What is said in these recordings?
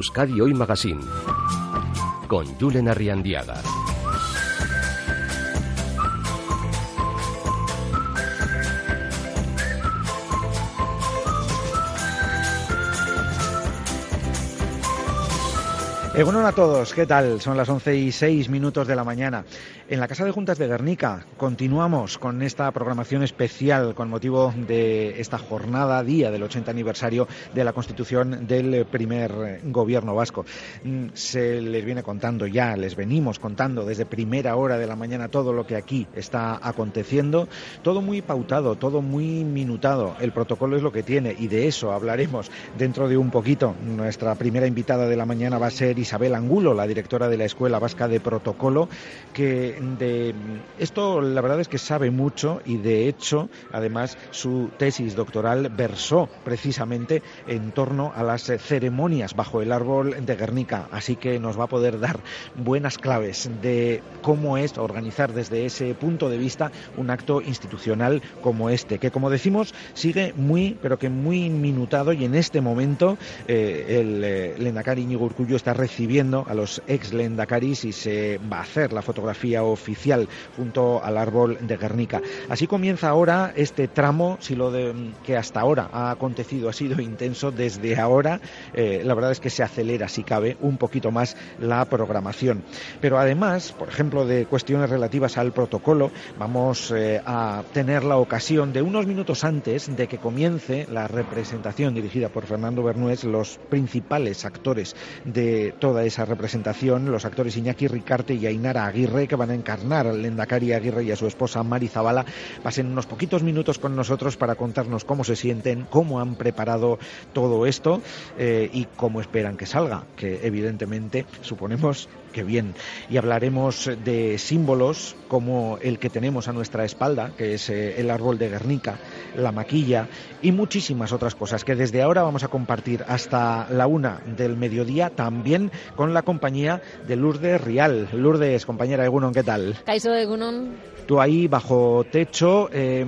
Euskadi Hoy Magazine con Julen Arriandiaga. Egunon a todos, ¿qué tal? Son las 11 y 6 minutos de la mañana. En la Casa de Juntas de Guernica continuamos con esta programación especial con motivo de esta jornada, día del 80 aniversario de la constitución del primer gobierno vasco. Mm, se les viene contando ya, les venimos contando desde primera hora de la mañana todo lo que aquí está aconteciendo, todo muy pautado, todo muy minutado. El protocolo es lo que tiene y de eso hablaremos dentro de un poquito. Nuestra primera invitada de la mañana va a ser Isabel Angulo, la directora de la Escuela Vasca de Protocolo, que de esto la verdad es que sabe mucho y de hecho, además, su tesis doctoral versó precisamente en torno a las ceremonias bajo el árbol de Guernica, así que nos va a poder dar buenas claves de cómo es organizar desde ese punto de vista un acto institucional como este, que como decimos sigue muy, pero que muy minutado y en este momento eh, el eh, Lendakari Íñigo Urcullo está recibiendo a los ex Lendakaris y se va a hacer la fotografía oficial junto al árbol de Guernica. Así comienza ahora este tramo, si lo de, que hasta ahora ha acontecido ha sido intenso, desde ahora eh, la verdad es que se acelera, si cabe, un poquito más la programación. Pero además, por ejemplo, de cuestiones relativas al protocolo, vamos eh, a tener la ocasión de unos minutos antes de que comience la representación dirigida por Fernando Bernués, los principales actores de toda esa representación, los actores Iñaki Ricarte y Ainara Aguirre, que van a encarnar al Lendakari Aguirre y a su esposa Mari Zabala, pasen unos poquitos minutos con nosotros para contarnos cómo se sienten, cómo han preparado todo esto eh, y cómo esperan que salga, que evidentemente suponemos que bien. Y hablaremos de símbolos como el que tenemos a nuestra espalda, que es eh, el árbol de Guernica, la maquilla y muchísimas otras cosas que desde ahora vamos a compartir hasta la una del mediodía también con la compañía de Lourdes Rial. Lourdes, compañera Egunon, ¿qué tal? Caiso Egunon. Tú ahí bajo techo, eh,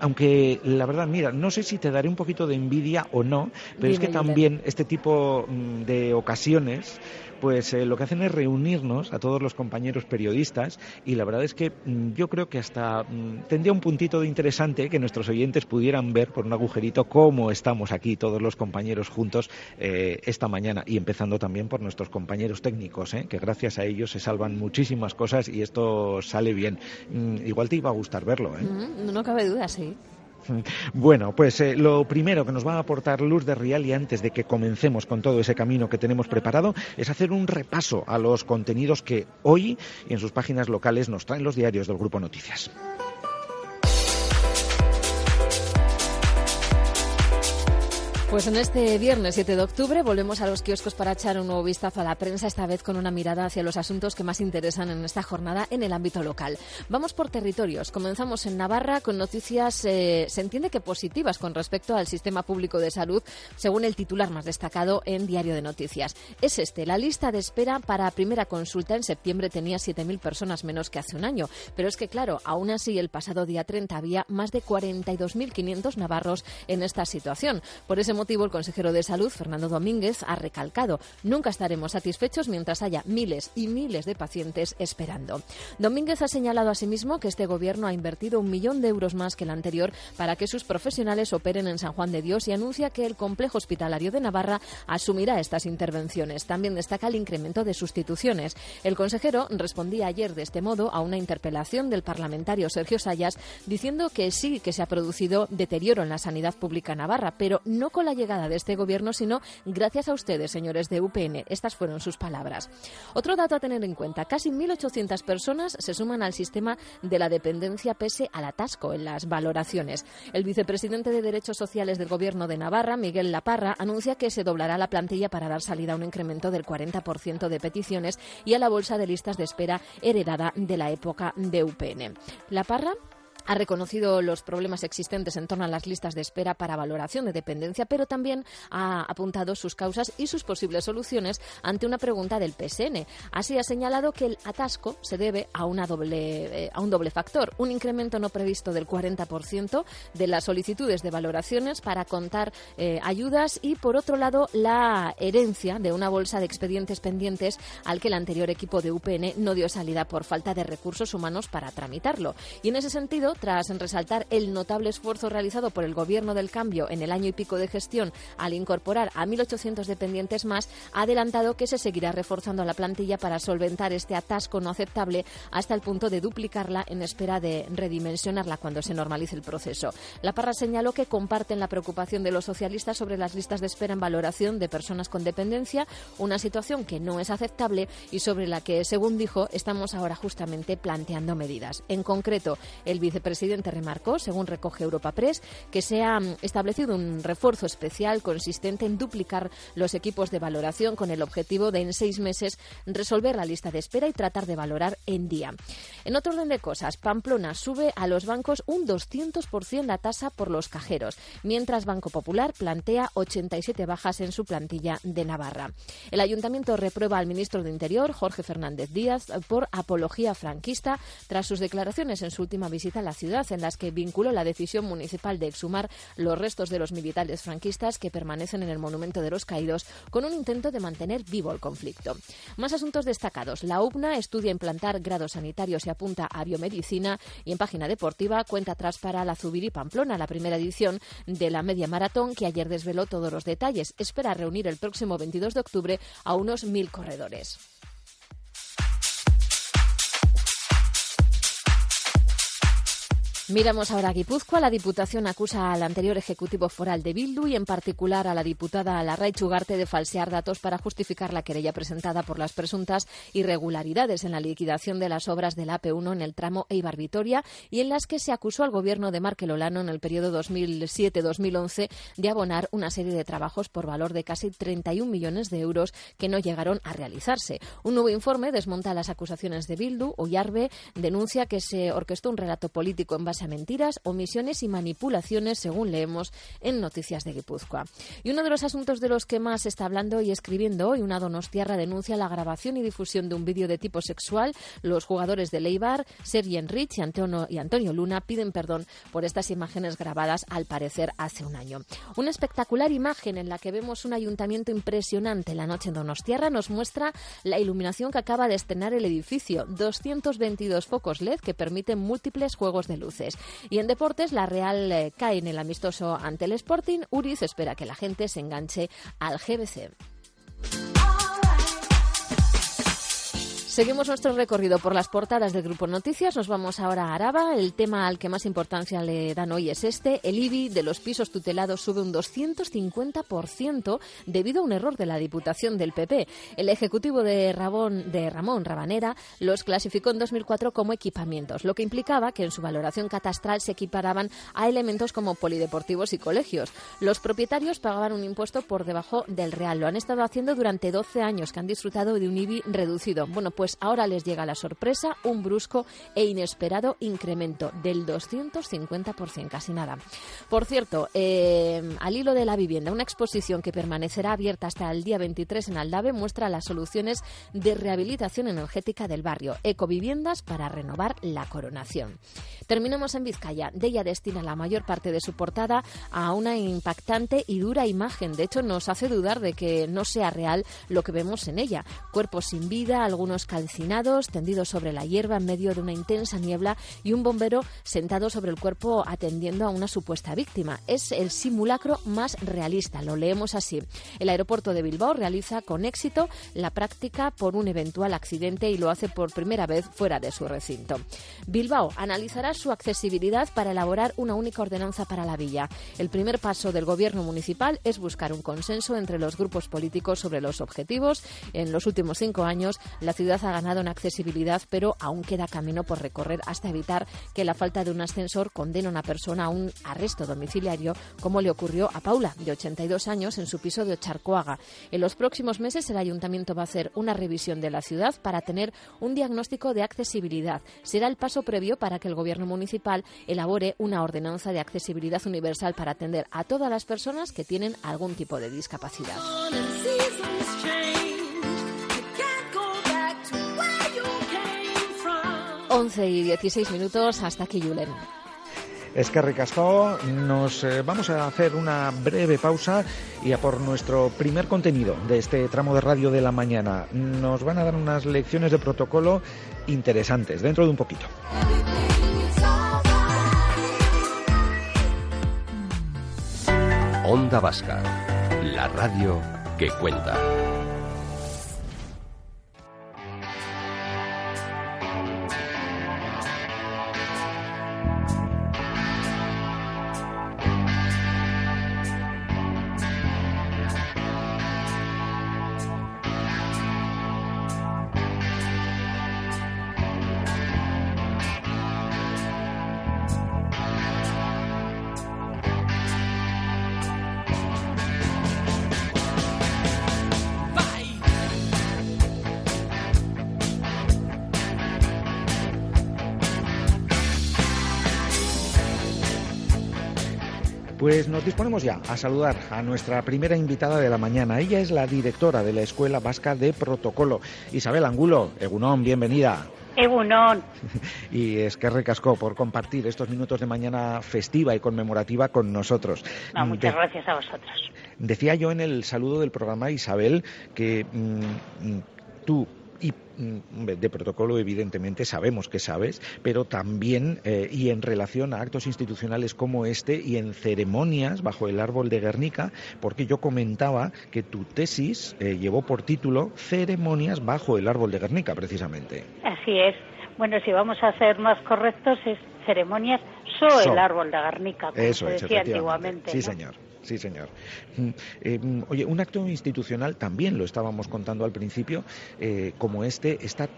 aunque la verdad, mira, no sé si te daré un poquito de envidia o no, pero es que también este tipo mm, de ocasiones pues eh, lo que hacen es reunirnos a todos los compañeros periodistas y la verdad es que mm, yo creo que hasta mm, tendría un puntito de interesante que nuestros oyentes pudieran ver por un agujerito cómo estamos aquí todos los compañeros juntos eh, esta mañana y empezando también por nuestros compañeros técnicos, eh, que gracias a ellos se salvan muchísimas cosas y esto sale bien. Mm, igual te iba a gustar verlo. ¿eh? No, no cabe duda, sí. Bueno, pues eh, lo primero que nos va a aportar Luz de Rial y antes de que comencemos con todo ese camino que tenemos preparado es hacer un repaso a los contenidos que hoy en sus páginas locales nos traen los diarios del Grupo Noticias. Pues en este viernes 7 de octubre volvemos a los kioscos para echar un nuevo vistazo a la prensa, esta vez con una mirada hacia los asuntos que más interesan en esta jornada en el ámbito local. Vamos por territorios. Comenzamos en Navarra con noticias, eh, se entiende que positivas con respecto al sistema público de salud, según el titular más destacado en Diario de Noticias. Es este, la lista de espera para primera consulta en septiembre tenía 7.000 personas menos que hace un año. Pero es que, claro, aún así el pasado día 30 había más de 42.500 navarros en esta situación. Por ese el consejero de Salud, Fernando Domínguez, ha recalcado nunca estaremos satisfechos mientras haya miles y miles de pacientes esperando. Domínguez ha señalado asimismo que este gobierno ha invertido un millón de euros más que el anterior para que sus profesionales operen en San Juan de Dios y anuncia que el complejo hospitalario de Navarra asumirá estas intervenciones. También destaca el incremento de sustituciones. El consejero respondía ayer de este modo a una interpelación del parlamentario Sergio Sayas diciendo que sí que se ha producido deterioro en la sanidad pública navarra, pero no con la llegada de este gobierno, sino gracias a ustedes, señores de UPN. Estas fueron sus palabras. Otro dato a tener en cuenta, casi 1.800 personas se suman al sistema de la dependencia pese al atasco en las valoraciones. El vicepresidente de Derechos Sociales del Gobierno de Navarra, Miguel Laparra, anuncia que se doblará la plantilla para dar salida a un incremento del 40% de peticiones y a la bolsa de listas de espera heredada de la época de UPN. La Parra ha reconocido los problemas existentes en torno a las listas de espera para valoración de dependencia, pero también ha apuntado sus causas y sus posibles soluciones ante una pregunta del PSN. Así ha señalado que el atasco se debe a, una doble, eh, a un doble factor, un incremento no previsto del 40% de las solicitudes de valoraciones para contar eh, ayudas y, por otro lado, la herencia de una bolsa de expedientes pendientes al que el anterior equipo de UPN no dio salida por falta de recursos humanos para tramitarlo. Y en ese sentido, tras resaltar el notable esfuerzo realizado por el Gobierno del Cambio en el año y pico de gestión al incorporar a 1.800 dependientes más, ha adelantado que se seguirá reforzando la plantilla para solventar este atasco no aceptable hasta el punto de duplicarla en espera de redimensionarla cuando se normalice el proceso. La Parra señaló que comparten la preocupación de los socialistas sobre las listas de espera en valoración de personas con dependencia, una situación que no es aceptable y sobre la que, según dijo, estamos ahora justamente planteando medidas. En concreto, el vice presidente remarcó, según recoge Europa Press, que se ha establecido un refuerzo especial consistente en duplicar los equipos de valoración con el objetivo de en seis meses resolver la lista de espera y tratar de valorar en día. En otro orden de cosas, Pamplona sube a los bancos un 200% la tasa por los cajeros, mientras Banco Popular plantea 87 bajas en su plantilla de Navarra. El ayuntamiento reprueba al ministro de Interior, Jorge Fernández Díaz, por apología franquista tras sus declaraciones en su última visita a la ciudad, en las que vinculó la decisión municipal de exhumar los restos de los militares franquistas que permanecen en el Monumento de los Caídos con un intento de mantener vivo el conflicto. Más asuntos destacados. La UPNA estudia implantar grados sanitarios y apunta a biomedicina y en página deportiva cuenta atrás para la Zubiri Pamplona, la primera edición de la media maratón que ayer desveló todos los detalles. Espera reunir el próximo 22 de octubre a unos mil corredores. Miramos ahora a Guipúzcoa. La Diputación acusa al anterior Ejecutivo Foral de Bildu y en particular a la diputada Larray Chugarte de falsear datos para justificar la querella presentada por las presuntas irregularidades en la liquidación de las obras del AP1 en el tramo Eibar-Vitoria y en las que se acusó al gobierno de Markel Olano en el periodo 2007-2011 de abonar una serie de trabajos por valor de casi 31 millones de euros que no llegaron a realizarse. Un nuevo informe desmonta las acusaciones de Bildu. Oyarbe denuncia que se orquestó un relato político en base mentiras, omisiones y manipulaciones, según leemos en Noticias de Guipúzcoa. Y uno de los asuntos de los que más se está hablando y escribiendo hoy, una donostiarra denuncia la grabación y difusión de un vídeo de tipo sexual. Los jugadores de Leibar, Sergi Enrich y Antonio, y Antonio Luna piden perdón por estas imágenes grabadas, al parecer, hace un año. Una espectacular imagen en la que vemos un ayuntamiento impresionante la noche en Donostiarra nos muestra la iluminación que acaba de estrenar el edificio. 222 focos LED que permiten múltiples juegos de luces. Y en deportes, la Real eh, cae en el amistoso ante el Sporting. Uriz espera que la gente se enganche al GBC. Seguimos nuestro recorrido por las portadas del Grupo Noticias. Nos vamos ahora a Araba. El tema al que más importancia le dan hoy es este. El IBI de los pisos tutelados sube un 250% debido a un error de la Diputación del PP. El Ejecutivo de, Rabón, de Ramón Rabanera los clasificó en 2004 como equipamientos, lo que implicaba que en su valoración catastral se equiparaban a elementos como polideportivos y colegios. Los propietarios pagaban un impuesto por debajo del real. Lo han estado haciendo durante 12 años, que han disfrutado de un IBI reducido. Bueno, pues pues ahora les llega la sorpresa, un brusco e inesperado incremento del 250%, casi nada. Por cierto, eh, al hilo de la vivienda, una exposición que permanecerá abierta hasta el día 23 en Aldave muestra las soluciones de rehabilitación energética del barrio, ecoviviendas para renovar la coronación. Terminamos en Vizcaya. Ella destina la mayor parte de su portada a una impactante y dura imagen. De hecho, nos hace dudar de que no sea real lo que vemos en ella. Cuerpos sin vida, algunos calcinados, tendidos sobre la hierba en medio de una intensa niebla y un bombero sentado sobre el cuerpo atendiendo a una supuesta víctima. Es el simulacro más realista, lo leemos así. El aeropuerto de Bilbao realiza con éxito la práctica por un eventual accidente y lo hace por primera vez fuera de su recinto. Bilbao analizará su accesibilidad para elaborar una única ordenanza para la villa. El primer paso del gobierno municipal es buscar un consenso entre los grupos políticos sobre los objetivos. En los últimos cinco años, la ciudad ha ganado en accesibilidad, pero aún queda camino por recorrer hasta evitar que la falta de un ascensor condene a una persona a un arresto domiciliario, como le ocurrió a Paula, de 82 años, en su piso de Ocharcoaga. En los próximos meses el ayuntamiento va a hacer una revisión de la ciudad para tener un diagnóstico de accesibilidad. Será el paso previo para que el gobierno municipal elabore una ordenanza de accesibilidad universal para atender a todas las personas que tienen algún tipo de discapacidad. 11 y 16 minutos, hasta aquí Julen. Es que ricasco, nos eh, vamos a hacer una breve pausa y a por nuestro primer contenido de este tramo de radio de la mañana. Nos van a dar unas lecciones de protocolo interesantes dentro de un poquito. Onda Vasca, la radio que cuenta. Bye. Pues nos disponemos ya a saludar a nuestra primera invitada de la mañana. Ella es la directora de la Escuela Vasca de Protocolo, Isabel Angulo. Egunón, bienvenida. Egunon. Y es que recascó por compartir estos minutos de mañana festiva y conmemorativa con nosotros. muchas gracias a vosotros. Decía yo en el saludo del programa, Isabel, que mm, mm, tú y mm, de protocolo evidentemente sabemos que sabes, pero también eh, y en relación a actos institucionales como este y en ceremonias bajo el árbol de Guernica, porque yo comentaba que tu tesis eh, llevó por título Ceremonias bajo el árbol de Guernica, precisamente. Así es. Bueno, si vamos a ser más correctos, es ceremonias sobre el árbol de Guernica, como Eso se decía antiguamente. Sí, señor. Sí, señor. Mm, eh, mm, oye, un acto institucional también lo estábamos contando al principio, eh, como este, está,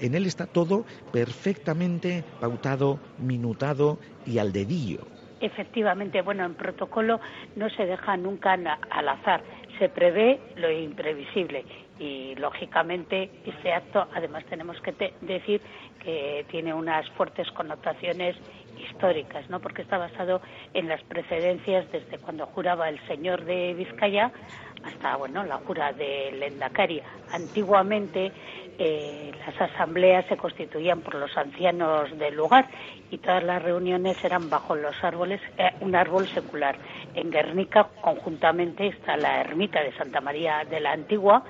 en él está todo perfectamente pautado, minutado y al dedillo. Efectivamente, bueno, en protocolo no se deja nunca al azar, se prevé lo imprevisible y lógicamente este acto además tenemos que decir que tiene unas fuertes connotaciones históricas, ¿no? Porque está basado en las precedencias desde cuando juraba el señor de Vizcaya hasta, bueno, la jura de Lendakari. Antiguamente eh, las asambleas se constituían por los ancianos del lugar y todas las reuniones eran bajo los árboles, eh, un árbol secular. En Guernica conjuntamente está la ermita de Santa María de la Antigua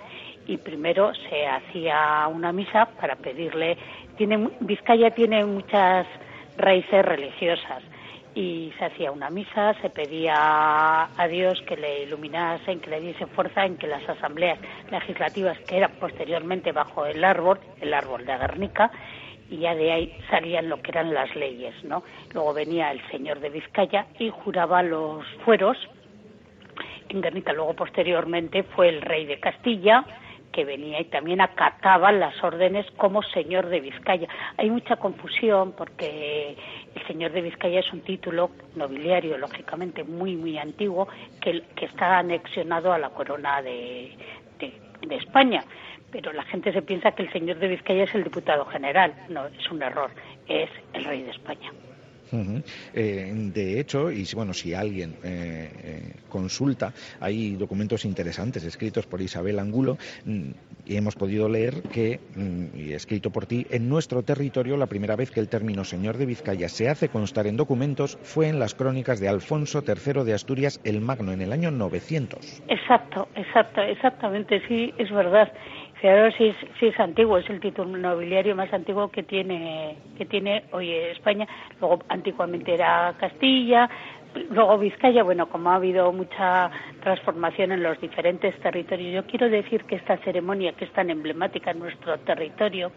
y primero se hacía una misa para pedirle tiene Vizcaya tiene muchas raíces religiosas y se hacía una misa, se pedía a Dios que le iluminasen, que le diese fuerza en que las asambleas legislativas que eran posteriormente bajo el árbol, el árbol de Guernica, y ya de ahí salían lo que eran las leyes, ¿no? Luego venía el señor de Vizcaya y juraba los fueros en Guernica. Luego posteriormente fue el rey de Castilla, que venía y también acataba las órdenes como señor de Vizcaya. Hay mucha confusión porque el señor de Vizcaya es un título nobiliario, lógicamente muy, muy antiguo, que, está anexionado a la corona de, de España. Pero la gente se piensa que el señor de Vizcaya es el diputado general. No, es un error, es el rey de España. Eh, de hecho, y bueno, si alguien eh, eh, consulta, hay documentos interesantes escritos por Isabel Angulo mm, y hemos podido leer que, mm, y escrito por ti, en nuestro territorio la primera vez que el término señor de Vizcaya se hace constar en documentos fue en las crónicas de Alfonso III de Asturias el Magno en el año 900. Exacto, exacto, exactamente, sí, es verdad. Si es, si es antiguo, es el título nobiliario más antiguo que tiene, que tiene hoy España. Luego, antiguamente era Castilla, luego Vizcaya, bueno, como ha habido mucha transformación en los diferentes territorios, yo quiero decir que esta ceremonia, que es tan emblemática en nuestro territorio,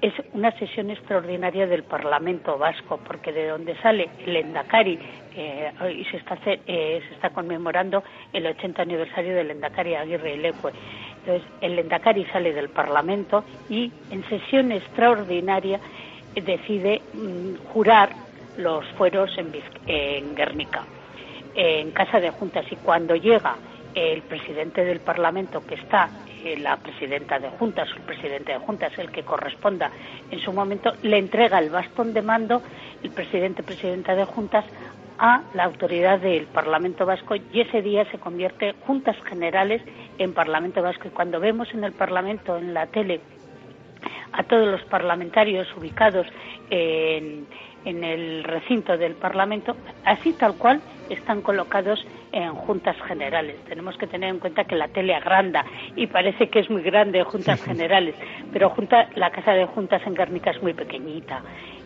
es una sesión extraordinaria del Parlamento Vasco, porque de donde sale el Endacari, eh, hoy se está, eh, se está conmemorando el 80 aniversario del Endacari Aguirre y Leque Entonces, el Lendakari sale del Parlamento y en sesión extraordinaria decide mm, jurar los fueros en, en Guernica, en Casa de Juntas. Y cuando llega el presidente del Parlamento, que está eh, la presidenta de Juntas el presidente de Juntas, el que corresponda en su momento, le entrega el bastón de mando el presidente presidenta de Juntas a la autoridad del Parlamento Vasco y ese día se convierte Juntas Generales en Parlamento Vasco. Y cuando vemos en el Parlamento, en la tele, a todos los parlamentarios ubicados en, en el recinto del Parlamento, así tal cual están colocados en juntas generales. Tenemos que tener en cuenta que la tele agranda y parece que es muy grande juntas generales, pero junta, la casa de juntas en Guernica es muy pequeñita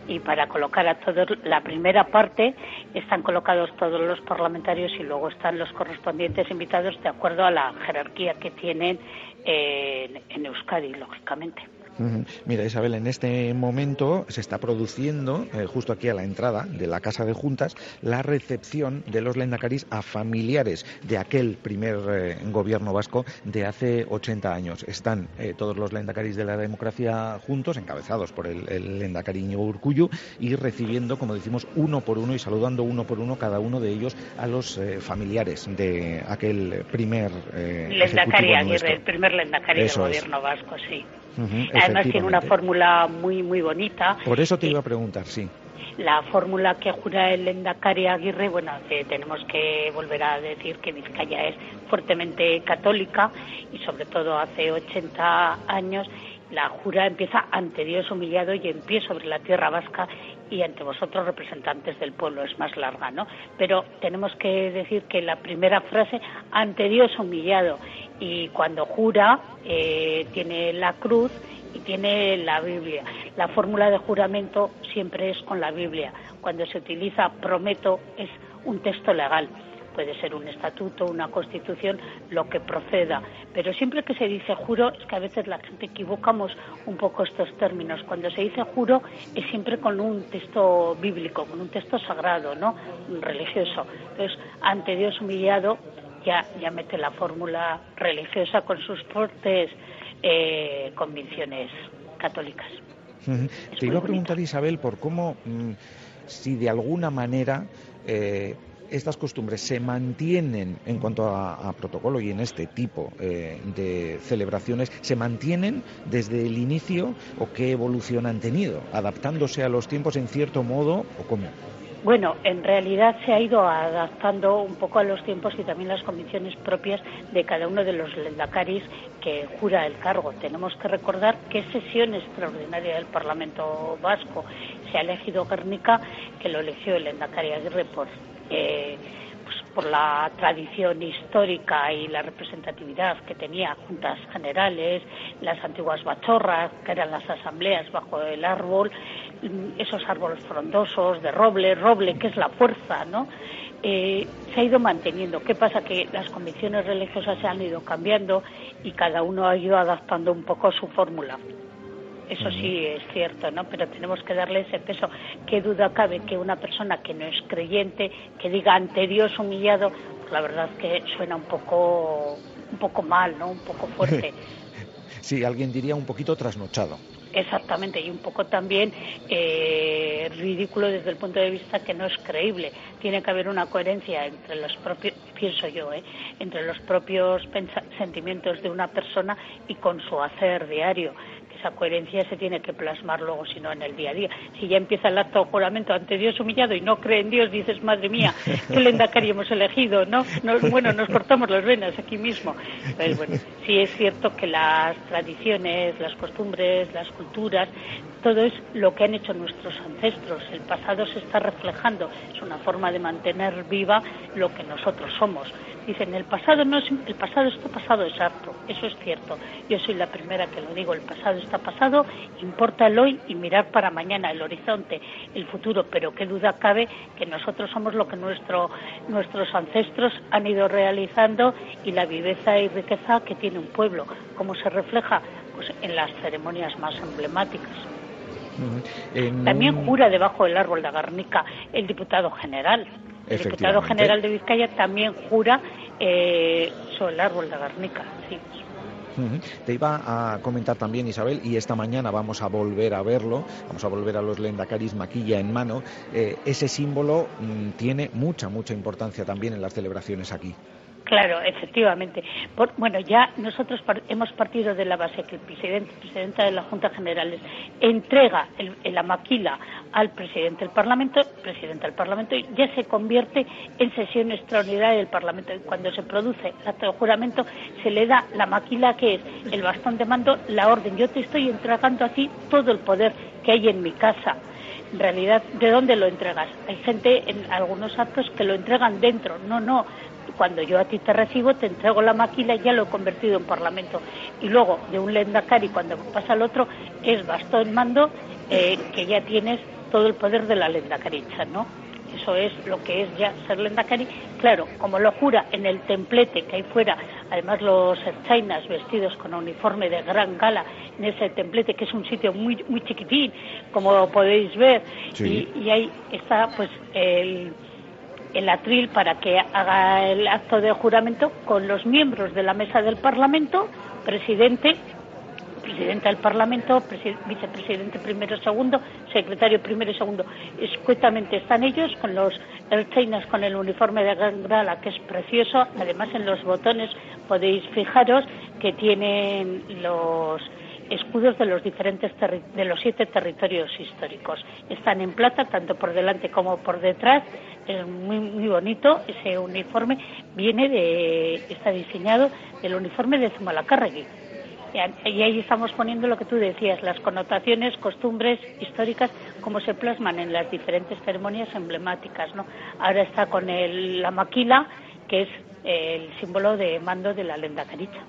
y para colocar a todos la primera parte están colocados todos los parlamentarios y luego están los correspondientes invitados de acuerdo a la jerarquía que tienen en Euskadi, lógicamente. Mira, Isabel, en este momento se está produciendo, eh, justo aquí a la entrada de la Casa de Juntas, la recepción de los lendacaris a familiares de aquel primer eh, gobierno vasco de hace 80 años. Están eh, todos los lendacaris de la democracia juntos, encabezados por el, el lendacariño Urcuyu, y recibiendo, como decimos, uno por uno y saludando uno por uno cada uno de ellos a los familiares de aquel primer lendacari, el primer lendacari del gobierno vasco, sí. Además tiene una fórmula muy muy bonita. Por eso te iba a preguntar, sí. La fórmula que jura el Endacari Aguirre, bueno, tenemos que volver a decir que Vizcaya es fuertemente católica y sobre todo hace 80 años la jura empieza ante Dios humillado y en pie sobre la tierra vasca y ante vosotros representantes del pueblo es más larga, ¿no? Pero tenemos que decir que la primera frase ante Dios humillado y cuando jura eh, tiene la cruz y tiene la Biblia. La fórmula de juramento siempre es con la Biblia. Cuando se utiliza prometo es un texto legal. Puede ser un estatuto, una constitución, lo que proceda. Pero siempre que se dice juro, es que a veces la gente equivocamos un poco estos términos. Cuando se dice juro, es siempre con un texto bíblico, con un texto sagrado, ¿no? Religioso. Entonces, ante Dios humillado, ya, ya mete la fórmula religiosa con sus fuertes eh, convicciones católicas. Te iba a preguntar, Isabel, por cómo, mm, si de alguna manera eh, estas costumbres se mantienen en cuanto a, protocolo y en este tipo eh, de celebraciones, se mantienen desde el inicio o qué evolución han tenido, adaptándose a los tiempos en cierto modo o cómo. Bueno, en realidad se ha ido adaptando un poco a los tiempos y también las condiciones propias de cada uno de los lendacaris que jura el cargo. Tenemos que recordar que sesión extraordinaria del Parlamento Vasco se ha elegido Guernica, que lo eligió el lendacari Aguirre por eh, por la tradición histórica y la representatividad que tenía juntas generales, las antiguas bachorras, que eran las asambleas bajo el árbol, esos árboles frondosos de roble, roble que es la fuerza, ¿no? Eh, se ha ido manteniendo. ¿Qué pasa? Que las convicciones religiosas se han ido cambiando y cada uno ha ido adaptando un poco su fórmula. Eso sí es cierto, ¿no? Pero tenemos que darle ese peso. ¿Qué duda cabe que una persona que no es creyente, que diga ante Dios humillado, pues la verdad es que suena un poco, un poco mal, ¿no? Un poco fuerte. sí, alguien diría un poquito trasnochado. Exactamente, y un poco también eh, ridículo desde el punto de vista que no es creíble. Tiene que haber una coherencia entre los propios, pienso yo, ¿eh? entre los propios sentimientos de una persona y con su hacer diario esa coherencia se tiene que plasmar luego, si no en el día a día. Si ya empieza el acto de juramento ante Dios humillado y no cree en Dios, dices, madre mía, qué lendacari hemos elegido, ¿no? bueno, nos cortamos las venas aquí mismo. Pues bueno, sí es cierto que las tradiciones, las costumbres, las culturas, todo es lo que han hecho nuestros ancestros. El pasado se está reflejando. Es una forma de mantener viva lo que nosotros somos. Dicen, el pasado no es, el pasado está pasado exacto, eso es cierto. Yo soy la primera que lo digo, el pasado está pasado, importa el hoy y mirar para mañana, el horizonte, el futuro, pero qué duda cabe que nosotros somos lo que nuestro, nuestros ancestros han ido realizando y la viveza y riqueza que tiene un pueblo, cómo se refleja pues, en las ceremonias más emblemáticas. También jura debajo del árbol de Garnica el diputado general. El diputado general de Vizcaya también jura eh, sobre el árbol de Garnica, sí. Te iba a comentar también, Isabel, y esta mañana vamos a volver a verlo, vamos a volver a los Lendacaris maquilla en mano. Eh, ese símbolo mm, tiene mucha, mucha importancia también en las celebraciones aquí. Claro, efectivamente. bueno, ya nosotros hemos partido de la base que el presidente, presidenta de la Junta General entrega la maquila al presidente del Parlamento, presidente del Parlamento ya se convierte en sesión extraordinaria del Parlamento. Y cuando se produce el acto de juramento, se le da la maquila que es el bastón de mando, la orden. Yo te estoy entregando aquí todo el poder que hay en mi casa. En realidad, ¿de dónde lo entregas? Hay gente en algunos actos que lo entregan dentro. No, no cuando yo a ti te recibo, te entrego la maquila y ya lo he convertido en parlamento. Y luego, de un lendakari, cuando pasa al otro, es bastón mando, eh, que ya tienes todo el poder de la lendakaricha, ¿no? Eso es lo que es ya ser lendakari. Claro, como lo jura en el templete que hay fuera, además los chainas vestidos con uniforme de gran gala en ese templete, que es un sitio muy muy chiquitín, como podéis ver, y, y ahí está pues el el atril para que haga el acto de juramento con los miembros de la mesa del Parlamento, presidente, presidenta del Parlamento, vicepresidente primero segundo, secretario primero y segundo. Escuetamente están ellos con los ercheinas con el uniforme de Grala, que es precioso. Además, en los botones podéis fijaros que tienen los escudos de los diferentes de los siete territorios históricos. Están en plata tanto por delante como por detrás. Es muy muy bonito ese uniforme. Viene de está diseñado del uniforme de Zumalacárregui. Y ahí estamos poniendo lo que tú decías, las connotaciones, costumbres históricas, como se plasman en las diferentes ceremonias emblemáticas. ¿no? Ahora está con el, la maquila, que es el símbolo de mando de la lenda caricha.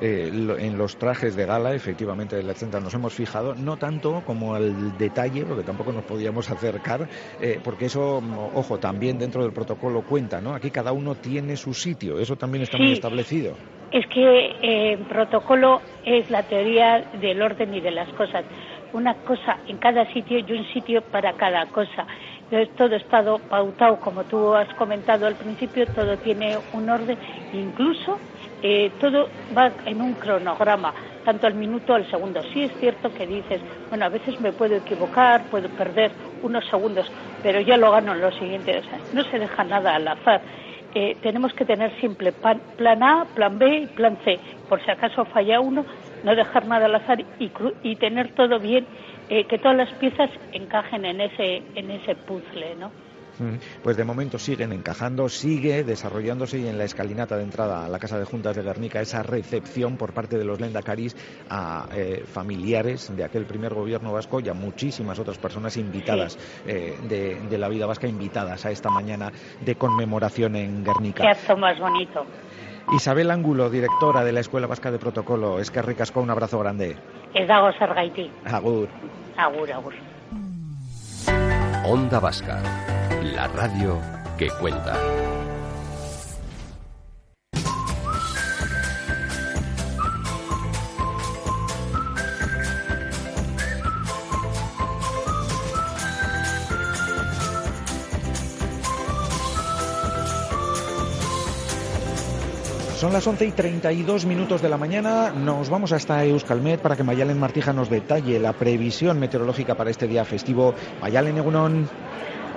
Eh, en los trajes de gala, efectivamente, de la 80 nos hemos fijado, no tanto como al detalle, porque tampoco nos podíamos acercar, eh, porque eso, ojo, también dentro del protocolo cuenta, ¿no? Aquí cada uno tiene su sitio, eso también está muy establecido. Es que el eh, protocolo es la teoría del orden y de las cosas. Una cosa en cada sitio y un sitio para cada cosa. Entonces, todo estado pautado, como tú has comentado al principio, todo tiene un orden, incluso eh, todo va en un cronograma, tanto al minuto al segundo. Sí es cierto que dices, bueno, a veces me puedo equivocar, puedo perder unos segundos, pero ya lo gano en lo siguiente. O sea, no se deja nada al azar. Eh, tenemos que tener siempre plan A, plan B y plan C. Por si acaso falla uno, no dejar nada al azar y, y tener todo bien, eh, que todas las piezas encajen en ese, en ese puzzle, ¿no? Pues de momento siguen encajando, sigue desarrollándose y en la escalinata de entrada a la Casa de Juntas de Guernica esa recepción por parte de los Lendacaris a eh, familiares de aquel primer gobierno vasco y a muchísimas otras personas invitadas eh, de, la vida vasca, invitadas a esta mañana de conmemoración en Guernica. Qué acto más bonito. Isabel Ángulo, directora de la Escuela Vasca de Protocolo. Es que ricasco, un abrazo grande. Es dago Sergaiti. Agur. Agur, agur. Onda Vasca, la radio que cuenta. Son las 11 y 32 minutos de la mañana. Nos vamos hasta Euskalmet para que Mayalen Martija nos detalle la previsión meteorológica para este día festivo. Mayalen Egunon.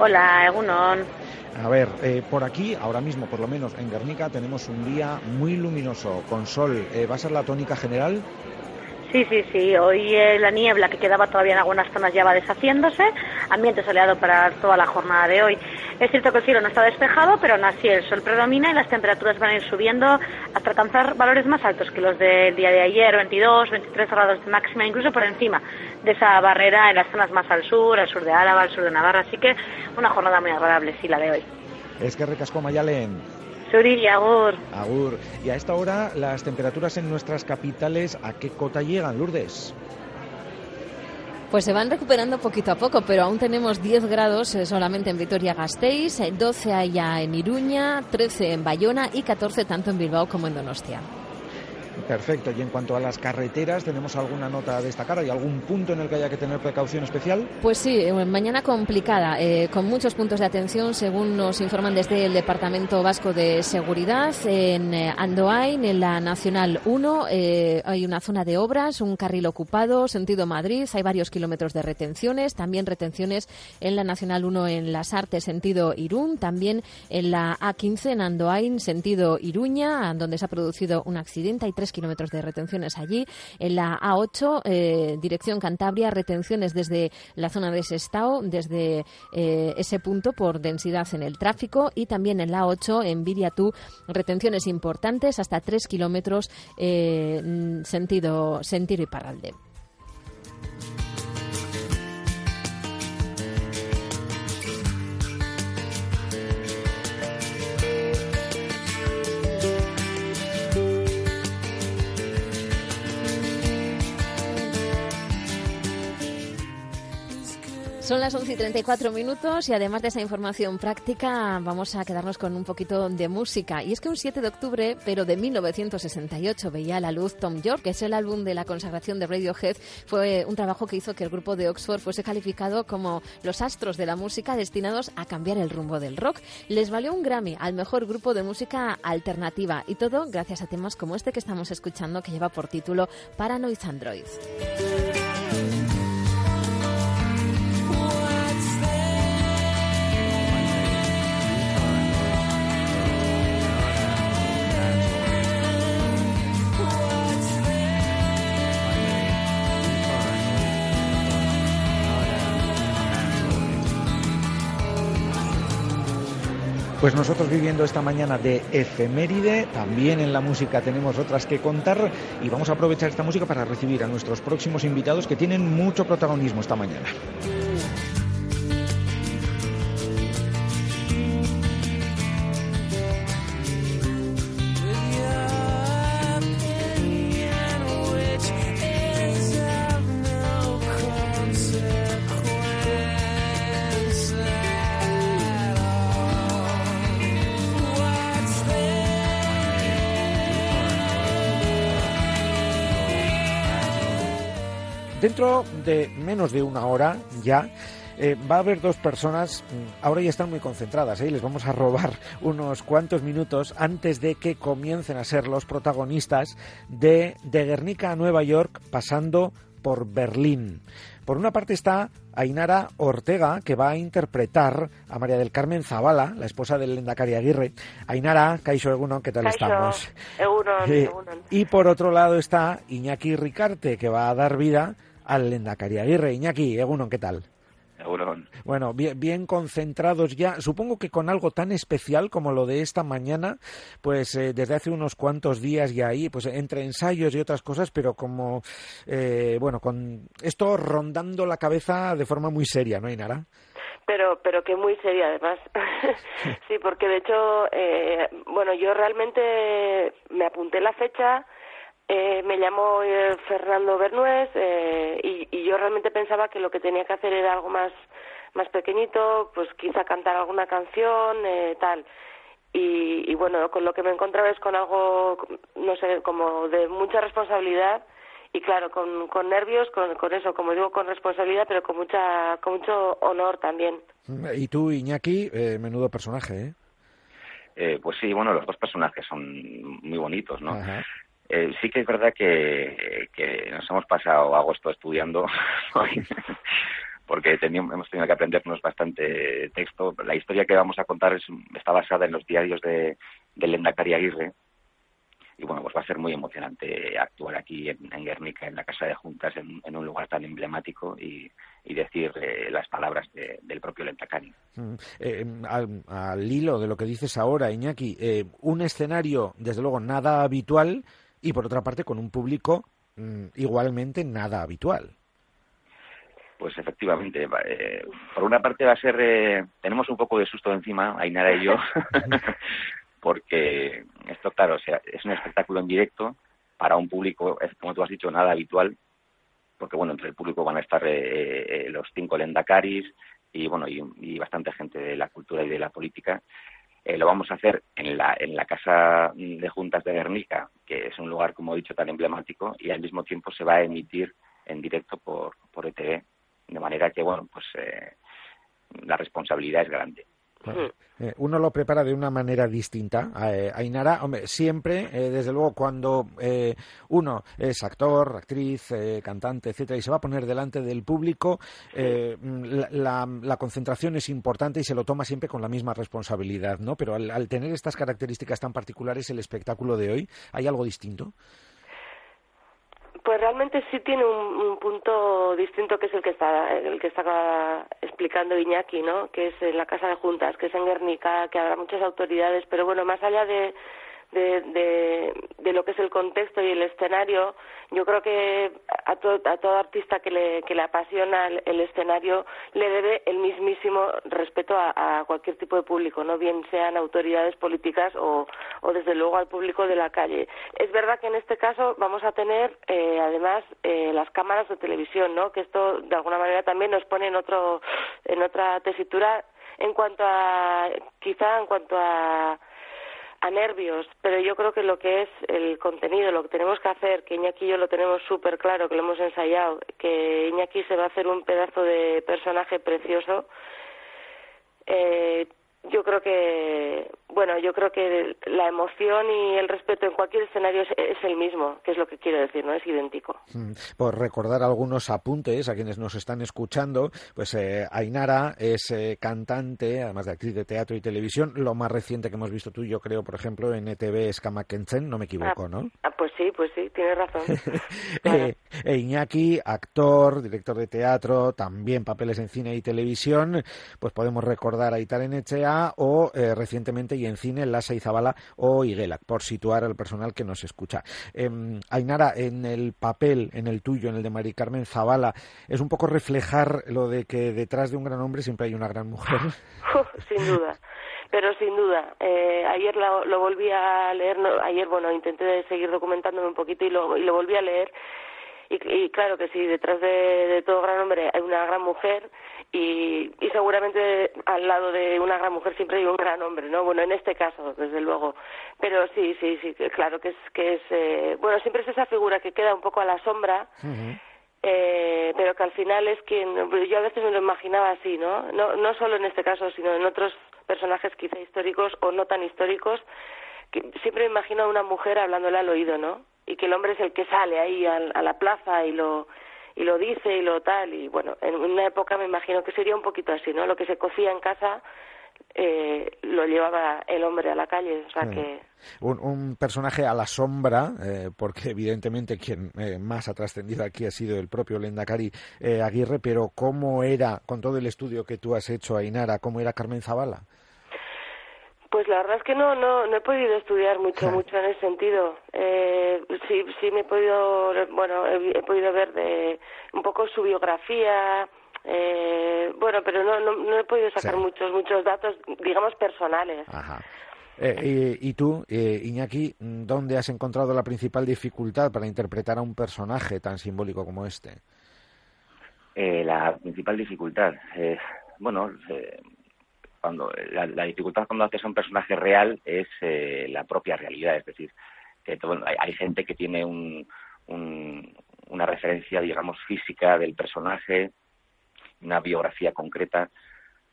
Hola, Egunon. A ver, eh, por aquí, ahora mismo, por lo menos en Guernica, tenemos un día muy luminoso, con sol. Eh, ¿Va a ser la tónica general? Sí, sí, sí. Hoy eh, la niebla que quedaba todavía en algunas zonas ya va deshaciéndose. Ambiente soleado para toda la jornada de hoy. Es cierto que el cielo no está despejado, pero aún así el sol predomina y las temperaturas van a ir subiendo hasta alcanzar valores más altos que los del día de ayer, 22, 23 grados de máxima, incluso por encima de esa barrera en las zonas más al sur, al sur de Álava, al sur de Navarra. Así que una jornada muy agradable, sí, la de hoy. Es que recasco Mayalen. Suri Agur. Agur. Y a esta hora, las temperaturas en nuestras capitales, ¿a qué cota llegan, Lourdes? Pues se van recuperando poquito a poco, pero aún tenemos 10 grados eh, solamente en Vitoria-Gasteiz, 12 eh, allá en Iruña, 13 en Bayona y 14 tanto en Bilbao como en Donostia. Perfecto. Y en cuanto a las carreteras, ¿tenemos alguna nota a destacar? ¿Hay algún punto en el que haya que tener precaución especial? Pues sí, eh, mañana complicada, eh, con muchos puntos de atención, según nos informan desde el Departamento Vasco de Seguridad. En eh, Andoain, en la Nacional 1, hay una zona de obras, un carril ocupado, sentido Madrid. Hay varios kilómetros de retenciones, también retenciones en la Nacional 1 en Las Artes, sentido Irún, también en la A15 en Andoain, sentido Iruña, donde se ha producido un accidente. Tres kilómetros de retenciones allí. En la A8, eh, dirección Cantabria, retenciones desde la zona de Sestao, desde eh, ese punto por densidad en el tráfico. Y también en la A8, en Viriatú, retenciones importantes hasta tres kilómetros eh, sentido, sentido Iparralde. Son las 11 y 34 minutos y además de esa información práctica vamos a quedarnos con un poquito de música. Y es que un 7 de octubre, pero de 1968, veía la luz Tom York, que es el álbum de la consagración de Radiohead. Fue un trabajo que hizo que el grupo de Oxford fuese calificado como los astros de la música destinados a cambiar el rumbo del rock. Les valió un Grammy al mejor grupo de música alternativa y todo gracias a temas como este que estamos escuchando que lleva por título Paranoid Android. Pues nosotros viviendo esta mañana de efeméride, también en la música tenemos otras que contar y vamos a aprovechar esta música para recibir a nuestros próximos invitados que tienen mucho protagonismo esta mañana. Dentro de menos de una hora ya eh, va a haber dos personas, mm, ahora ya están muy concentradas, ¿eh? les vamos a robar unos cuantos minutos antes de que comiencen a ser los protagonistas de, de Guernica a Nueva York pasando por Berlín. Por una parte está Ainara Ortega, que va a interpretar a María del Carmen Zavala, la esposa del Lendakari Aguirre. Ainara, Caixo Egunon, ¿qué tal estamos? Eh, y por otro lado está Iñaki Ricarte, que va a dar vida al Lendakari Aguirre. Iñaki, Egunon, ¿qué tal? Bueno, bien, bien, concentrados ya. Supongo que con algo tan especial como lo de esta mañana, pues eh, desde hace unos cuantos días ya ahí, pues entre ensayos y otras cosas, pero como, eh, bueno, con esto rondando la cabeza de forma muy seria, ¿no, Inara? Pero, pero que muy seria además. sí, porque de hecho, eh, bueno, yo realmente me apunté la fecha eh, me llamo eh, Fernando Bernués eh, y, y, yo realmente pensaba que lo que tenía que hacer era algo más, más pequeñito, pues quizá cantar alguna canción, eh, tal. Y, y, bueno, con lo que me encontraba es con algo, no sé, como de mucha responsabilidad y claro, con, con nervios, con, con eso, como digo, con responsabilidad, pero con, mucha, con mucho honor también. Y tú, Iñaki, eh, menudo personaje, ¿eh? Eh, pues sí, bueno, los dos personajes son muy bonitos, ¿no? Ajá. Eh, sí que es verdad que, nos hemos pasado agosto estudiando porque teníamos, hemos tenido que aprendernos bastante texto. La historia que vamos a contar es, está basada en los diarios de, de Aguirre. Y bueno, pues va a ser muy emocionante actuar aquí en, en Guernica, en la Casa de Juntas, en, un lugar tan emblemático y, decir eh, las palabras de, del propio Lentacari. Mm, eh, al, al, hilo de lo que dices ahora, Iñaki, eh, un escenario, desde luego, nada habitual y por otra parte con un público mmm, igualmente nada habitual. Pues efectivamente, eh, por una parte va a ser, eh, tenemos un poco de susto encima, Ainara y yo, porque esto, claro, o sea, es un espectáculo en directo para un público, como tú has dicho, nada habitual, porque bueno, entre el público van a estar eh, eh, los cinco lendacaris y bueno, y, y bastante gente de la cultura y de la política Eh, lo vamos a hacer en la, en la Casa de Juntas de Guernica, que es un lugar, como he dicho, tan emblemático, y al mismo tiempo se va a emitir en directo por, por ETV, de manera que, bueno, pues eh, la responsabilidad es grande. Eh, uno lo prepara de una manera distinta. Eh, Ainara, hombre, siempre, eh, desde luego, cuando uno es actor, actriz, cantante, etcétera, y se va a poner delante del público, la, la, concentración es importante y se lo toma siempre con la misma responsabilidad, ¿no? Pero al, al tener estas características tan particulares, el espectáculo de hoy, ¿hay algo distinto? Pues realmente sí tiene un, punto distinto que es el que está el que está explicando Iñaki, ¿no? Que es en la casa de juntas, que es en Guernica, que habrá muchas autoridades, pero bueno, más allá de de, de, lo que es el contexto y el escenario, yo creo que a, todo, a todo artista que le, que le apasiona el, escenario le debe el mismísimo respeto a, cualquier tipo de público, no bien sean autoridades políticas o, o desde luego al público de la calle. Es verdad que en este caso vamos a tener eh, además eh, las cámaras de televisión, ¿no? Que esto de alguna manera también nos pone en otro en otra tesitura en cuanto a quizá en cuanto a a nervios, pero yo creo que lo que es el contenido, lo que tenemos que hacer, que Iñaki y yo lo tenemos súper claro, que lo hemos ensayado, que Iñaki se va a hacer un pedazo de personaje precioso, eh, yo creo que, bueno, yo creo que la emoción y el respeto en cualquier escenario es, el mismo, que es lo que quiero decir, ¿no? Es idéntico. Mm, por recordar algunos apuntes a quienes nos están escuchando, pues eh, Ainara es eh, cantante, además de actriz de teatro y televisión. Lo más reciente que hemos visto tú, yo creo, por ejemplo, en ETV es Kamakenzen, no me equivoco, ah, ¿no? Ah, pues sí, pues sí, tienes razón. eh, e Iñaki, actor, director de teatro, también papeles en cine y televisión, pues podemos recordar a Itar O eh, recientemente y en cine Lasa Zabala o Iguelac, por situar al personal que nos escucha. Eh, Ainara, en el papel, en el tuyo, en el de Mari Carmen Zabala, es un poco reflejar lo de que detrás de un gran hombre siempre hay una gran mujer. sin duda pero sin duda. Eh, ayer lo, lo, volví a leer, ayer, bueno, intenté seguir documentándome un poquito y lo, volví a leer. Y, y claro que sí, detrás de, de, todo gran hombre hay una gran mujer y, y seguramente al lado de una gran mujer siempre hay un gran hombre, ¿no? Bueno, en este caso, desde luego. Pero sí, sí, sí, claro que es, que es, eh, bueno, siempre es esa figura que queda un poco a la sombra, eh, pero que al final es quien, yo a veces me lo imaginaba así, ¿no? No, no solo en este caso, sino en otros personajes quizá históricos o no tan históricos, que siempre me imagino a una mujer hablándole al oído, ¿no? Y que el hombre es el que sale ahí a la plaza y lo y lo dice y lo tal y bueno en una época me imagino que sería un poquito así no lo que se cocía en casa eh, lo llevaba el hombre a la calle o sea que un, un, personaje a la sombra eh, porque evidentemente quien eh, más ha trascendido aquí ha sido el propio Lendakari eh, Aguirre pero cómo era con todo el estudio que tú has hecho Ainara cómo era Carmen Zavala pues la verdad es que no, no, no he podido estudiar mucho, mucho en ese sentido. Eh, sí, sí me he podido, bueno, he, podido ver de un poco su biografía, eh, bueno, pero no, no, he podido sacar muchos, muchos datos, digamos, personales. Ajá. Eh, y, tú, eh, Iñaki, ¿dónde has encontrado la principal dificultad para interpretar a un personaje tan simbólico como este? Eh, la principal dificultad, eh, bueno, eh, cuando la, dificultad cuando haces un personaje real es eh, la propia realidad, es decir, que hay, gente que tiene un, una referencia, digamos, física del personaje, una biografía concreta.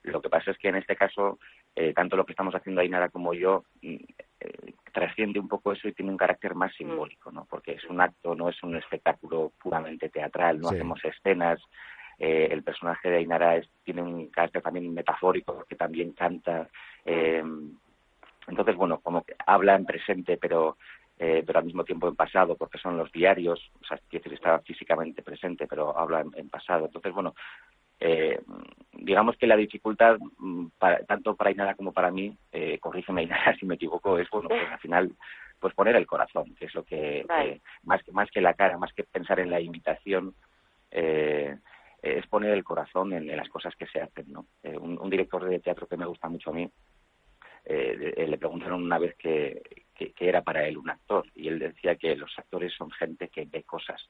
Lo que pasa es que en este caso, eh, tanto lo que estamos haciendo ahí nada como yo, mm, eh, trasciende un poco eso y tiene un carácter más simbólico, ¿no? Porque es un acto, no es un espectáculo puramente teatral, no hacemos escenas, eh, el personaje de Ainara tiene un carácter también metafórico porque también canta. Eh, entonces, bueno, como que habla en presente, pero eh, pero al mismo tiempo en pasado, porque son los diarios, o sea, quiere decir, está físicamente presente, pero habla en, pasado. Entonces, bueno, eh, digamos que la dificultad, mm, para, tanto para Ainara como para mí, eh, corrígeme Ainara si me equivoco, es, bueno, pues al final, pues poner el corazón, que es lo que, eh, más, que más que la cara, más que pensar en la imitación, eh, es poner el corazón en, las cosas que se hacen, ¿no? Eh, un, director de teatro que me gusta mucho a mí, eh, eh, le preguntaron una vez que, que, era para él un actor y él decía que los actores son gente que ve cosas,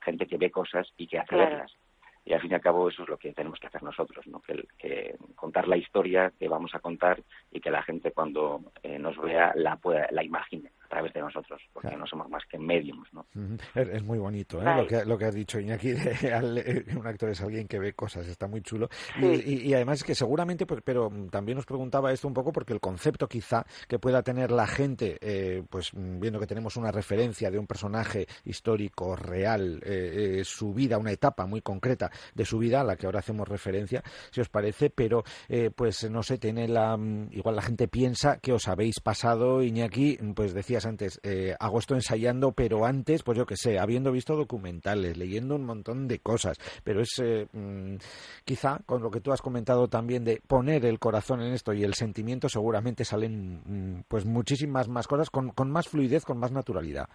gente que ve cosas y que hace verlas. y al fin y al cabo eso es lo que tenemos que hacer nosotros, ¿no? que, que contar la historia que vamos a contar y que la gente cuando eh, nos vea la pueda, la imagine a través de nosotros, porque no somos más que mediums. ¿no? es, muy bonito ¿eh? lo, que, lo que has dicho, Iñaki, de, un actor es alguien que ve cosas, está muy chulo. Y, y, además es que seguramente, pues, pero también nos preguntaba esto un poco porque el concepto quizá que pueda tener la gente, eh, pues viendo que tenemos una referencia de un personaje histórico, real, eh, eh, su vida, una etapa muy concreta de su vida a la que ahora hacemos referencia, si os parece, pero eh, pues no sé, tiene la mm, igual la gente piensa que os habéis pasado, Iñaki, pues decías antes, eh, hago esto ensayando, pero antes, pues yo que sé, habiendo visto documentales, leyendo un montón de cosas, pero es eh, mm, quizá con lo que tú has comentado también de poner el corazón en esto y el sentimiento, seguramente salen mm, pues muchísimas más cosas con, con más fluidez, con más naturalidad.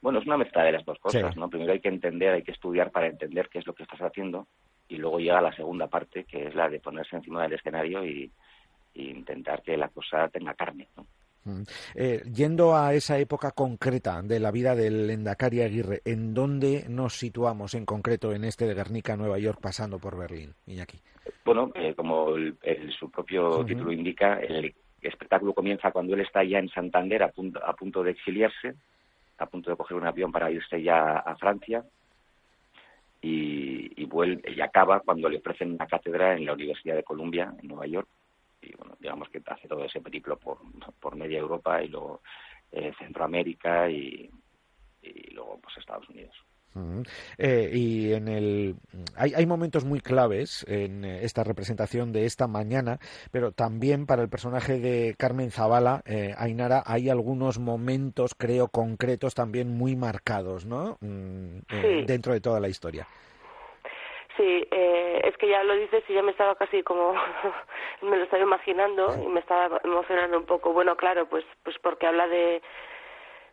Bueno, es una mezcla de las dos cosas, ¿no? Primero hay que entender, hay que estudiar para entender qué es lo que estás haciendo y luego llega la segunda parte, que es la de ponerse encima del escenario y, intentar que la cosa tenga carne, ¿no? Mm. Eh, yendo a esa época concreta de la vida del Endacari Aguirre, ¿en dónde nos situamos en concreto en este de Guernica, Nueva York, pasando por Berlín, Iñaki? Bueno, eh, como su propio título indica, el espectáculo comienza cuando él está ya en Santander a punto, a punto de exiliarse a punto de coger un avión para irse ya a Francia y, y vuelve y acaba cuando le ofrecen una cátedra en la Universidad de Columbia en Nueva York y bueno digamos que hace todo ese periplo por, por media Europa y luego eh, Centroamérica y, y luego pues Estados Unidos eh, y en el hay, hay, momentos muy claves en eh, esta representación de esta mañana, pero también para el personaje de Carmen Zavala, eh, Ainara, hay algunos momentos, creo, concretos también muy marcados, ¿no? Mm, dentro de toda la historia. Sí, es que ya lo dices y ya me estaba casi como me lo estaba imaginando y me estaba emocionando un poco. Bueno, claro, pues pues porque habla de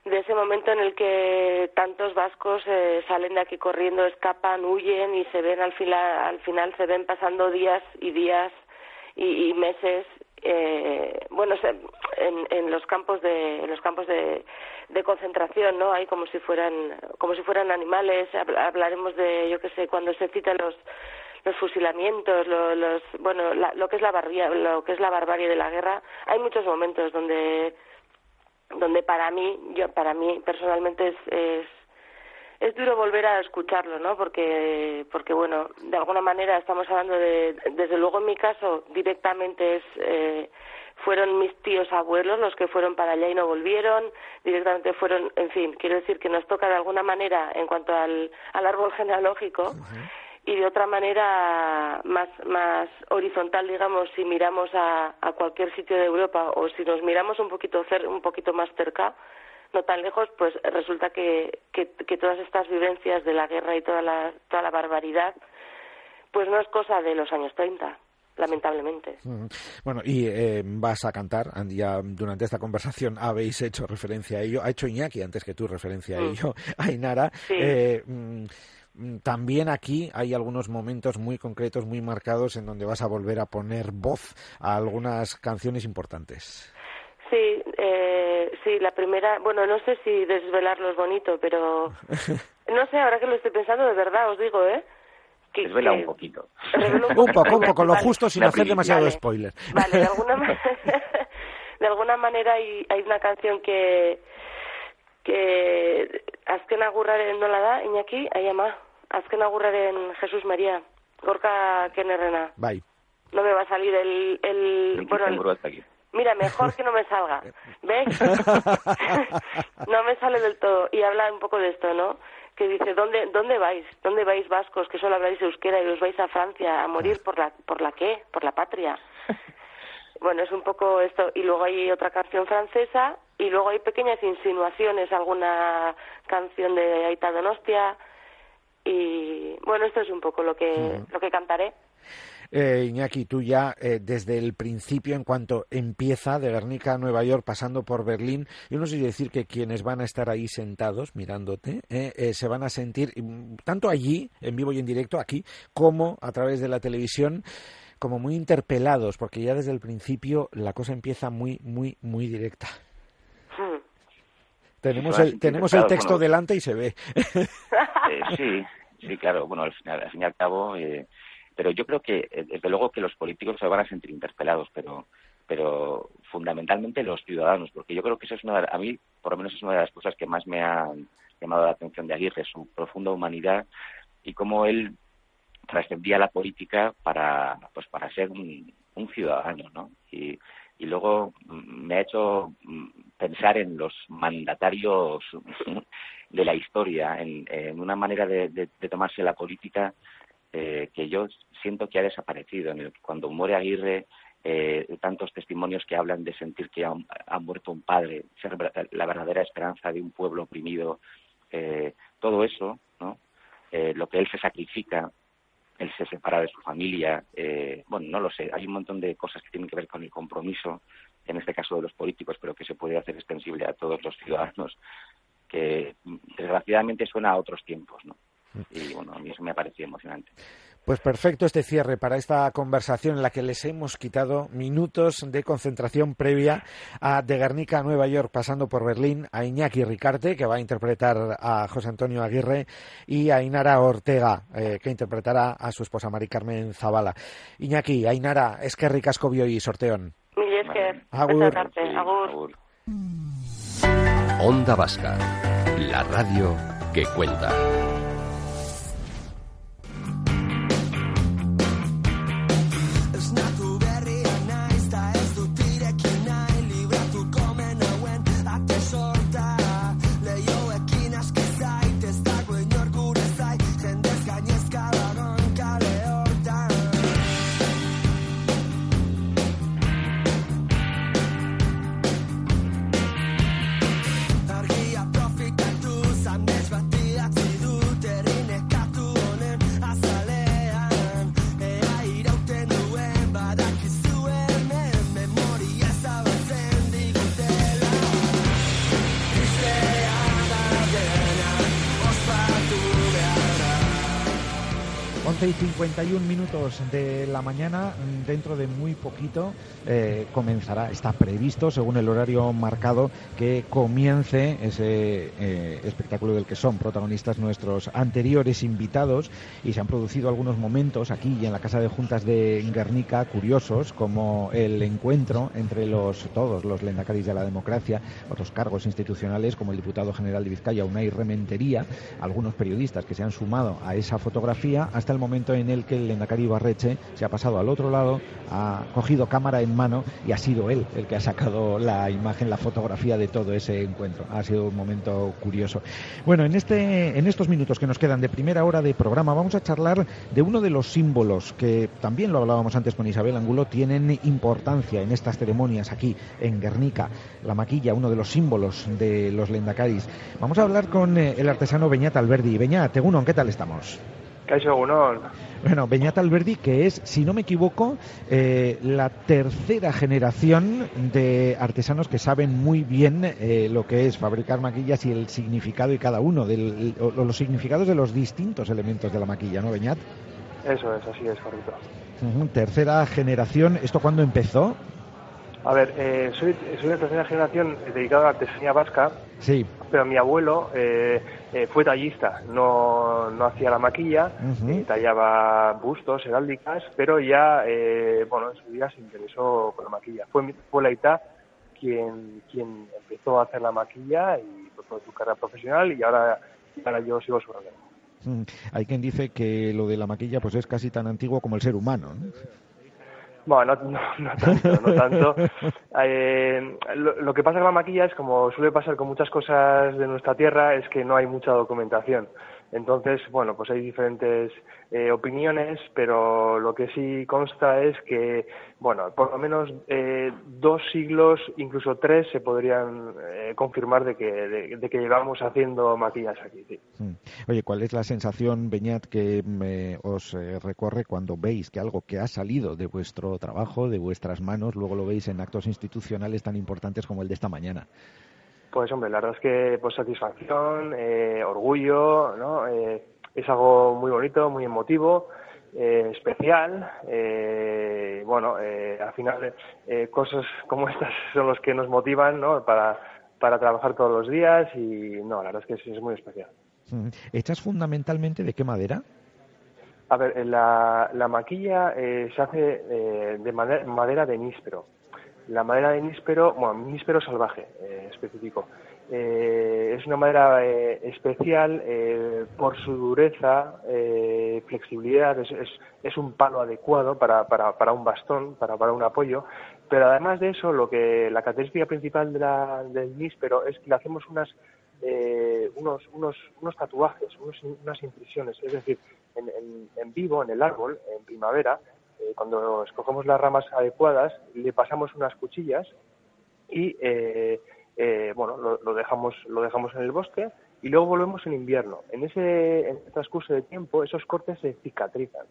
de ese momento en el que tantos vascos eh, salen de aquí corriendo, escapan, huyen y se ven al final, al final se ven pasando días y días y, y meses eh, bueno en, en los campos de en los campos de, de concentración no hay como si fueran como si fueran animales. Hablaremos de yo qué sé cuando se citan los los fusilamientos, lo, los, bueno, lo que es la barbarie, lo que es la barbarie de la guerra, hay muchos momentos donde donde para mí, yo para mí personalmente es, es es duro volver a escucharlo, ¿no? Porque, porque bueno, de alguna manera estamos hablando de, desde luego en mi caso, directamente es, eh, fueron mis tíos abuelos los que fueron para allá y no volvieron, directamente fueron, en fin, quiero decir que nos toca de alguna manera en cuanto al, al árbol genealógico, y de otra manera más, más horizontal, digamos, si miramos a, a cualquier sitio de Europa o si nos miramos un poquito, cer un poquito más cerca, no tan lejos, pues resulta que, que, que, todas estas vivencias de la guerra y toda la, toda la barbaridad, pues no es cosa de los años 30 lamentablemente. Bueno, y eh, vas a cantar, ya durante esta conversación habéis hecho referencia a ello, ha hecho Iñaki antes que tú referencia a mm. ello, Ainara. Sí. Eh, mm, Mm, también aquí hay algunos momentos muy concretos, muy marcados, en donde vas a volver a poner voz a algunas canciones importantes. Sí, eh, sí, la primera, bueno, no sé si desvelarlo es bonito, pero no sé, ahora que lo estoy pensando, de verdad os digo, ¿eh? Que, Desvela un poquito. Un, poco, un poco, lo justo sin hacer demasiado spoiler. Vale, de alguna, de alguna manera hay, hay una canción que que azken agurraren nola da, Iñaki, ahí ama, azken agurraren Jesús María, Gorka Kenerrena. Bai. No me va a salir el... el bueno, el, mira, mejor que no me salga. ¿Ves? no me sale del todo. Y habla un poco de esto, ¿no? Que dice, ¿dónde, dónde vais? ¿Dónde vais vascos que solo habláis euskera y os vais a Francia a morir por la, por la qué? Por la patria. bueno, es un poco esto. Y luego hay otra canción francesa y luego hay pequeñas insinuaciones, alguna canción de Aita Donostia y bueno, esto es un poco lo que, lo que cantaré. Eh, Iñaki, tú ya eh, desde el principio, en cuanto empieza de Guernica a Nueva York, pasando por Berlín, yo no sé decir que quienes van a estar ahí sentados mirándote eh, eh, se van a sentir, mm, tanto allí, en vivo y en directo, aquí, como a través de la televisión, como muy interpelados, porque ya desde el principio la cosa empieza muy, muy, muy directa. Tenemos el, tenemos el texto delante y se ve. Eh, sí, Sí, claro, bueno, al, final, al fin y al cabo, eh, pero yo creo que, eh, desde luego, que los políticos se van a sentir interpelados, pero pero fundamentalmente los ciudadanos, porque yo creo que eso es una, a mí, por lo menos, es una de las cosas que más me han llamado la atención de Aguirre, su profunda humanidad y cómo él trascendía la política para, pues, para ser un, ciudadano, ¿no? Y, y luego mm, me ha hecho mm, pensar en los mandatarios de la historia, en, una manera de, tomarse la política eh, que yo siento que ha desaparecido. En el, cuando muere Aguirre, eh, tantos testimonios que hablan de sentir que ha, muerto un padre, ser la verdadera esperanza de un pueblo oprimido, eh, todo eso, ¿no? Eh, lo que él se sacrifica, él se separa de su familia, eh, bueno, no lo sé, hay un montón de cosas que tienen que ver con el compromiso, en este caso de los políticos, pero que se puede hacer extensible a todos los ciudadanos, que desgraciadamente suena a otros tiempos, ¿no? Y bueno, a mí eso me ha parecido emocionante. Pues perfecto este cierre para esta conversación en la que les hemos quitado minutos de concentración previa a De Guernica a Nueva York, pasando por Berlín, a Iñaki Ricarte, que va a interpretar a José Antonio Aguirre, y a Inara Ortega, eh, que interpretará a su esposa Mari Carmen Zavala. Iñaki, Ainara, es que ricasco y sorteón. Agur. Agur. Onda Vasca, la radio que cuenta. Y 51 minutos de la mañana, dentro de muy poquito eh, comenzará, está previsto, según el horario marcado, que comience ese eh, espectáculo del que son protagonistas nuestros anteriores invitados. Y se han producido algunos momentos aquí y en la Casa de Juntas de Guernica curiosos, como el encuentro entre los todos los lendacaris de la democracia, otros cargos institucionales como el diputado general de Vizcaya, Unai Rementería, algunos periodistas que se han sumado a esa fotografía. Hasta el momento en el que el Lendakari Barreche se ha pasado al otro lado, ha cogido cámara en mano y ha sido él el que ha sacado la imagen, la fotografía de todo ese encuentro. Ha sido un momento curioso. Bueno, en, este, en estos minutos que nos quedan de primera hora de programa vamos a charlar de uno de los símbolos que también lo hablábamos antes con Isabel Angulo, tienen importancia en estas ceremonias aquí en Guernica. La maquilla, uno de los símbolos de los Lendakaris. Vamos a hablar con eh, el artesano Beñat Alberdi. Beñat, Teguno, ¿qué tal estamos? Bueno, Beñat Alberdi, que es, si no me equivoco, eh, la tercera generación de artesanos que saben muy bien eh, lo que es fabricar maquillas y el significado y cada uno, de los significados de los distintos elementos de la maquilla, ¿no, Beñat? Eso es, así es, correcto. tercera generación, ¿esto cuándo empezó? A ver, eh, soy, soy de tercera generación dedicada a la artesanía vasca. Sí. Pero mi abuelo eh, eh, fue tallista, no, no hacía la maquilla, tallaba bustos, heráldicas, pero ya, bueno, en su día se interesó por la maquilla. Fue, fue la ITA quien, quien empezó a hacer la maquilla y por su carrera profesional y ahora, ahora yo sigo su relevo. Hay quien dice que lo de la maquilla pues es casi tan antiguo como el ser humano. ¿no? Bueno, no, no, tanto, no tanto. Eh, lo, que pasa con la maquilla es, como suele pasar con muchas cosas de nuestra tierra, es que no hay mucha documentación. Entonces, bueno, pues hay diferentes eh, opiniones, pero lo que sí consta es que, bueno, por lo menos eh, dos siglos, incluso tres, se podrían eh, confirmar de que, de, que llevamos haciendo maquillas aquí. Sí. Mm. Oye, ¿cuál es la sensación, Beñat, que me, os recorre cuando veis que algo que ha salido de vuestro trabajo, de vuestras manos, luego lo veis en actos institucionales tan importantes como el de esta mañana? Pues hombre, la verdad es que pues satisfacción, eh, orgullo, ¿no? Eh, es algo muy bonito, muy emotivo, eh, especial. bueno, al final cosas como estas son los que nos motivan, ¿no? Para, para trabajar todos los días y no, la verdad es que es muy especial. ¿Hechas fundamentalmente de qué madera? A ver, la, la maquilla eh, se hace eh, de madera, de níspero. La madera de níspero, bueno, níspero salvaje, eh, específico. es una madera especial por su dureza, flexibilidad, es, es, un palo adecuado para, para, para un bastón, para, para un apoyo, pero además de eso, lo que la característica principal de la, del níspero es que le hacemos unas eh, unos, unos, unos tatuajes, unas impresiones, es decir, en, en, vivo, en el árbol, en primavera, eh, cuando escogemos las ramas adecuadas, le pasamos unas cuchillas y eh, bueno, lo, dejamos, lo dejamos en el bosque y luego volvemos en invierno. En ese transcurso de tiempo, esos cortes se cicatrizan.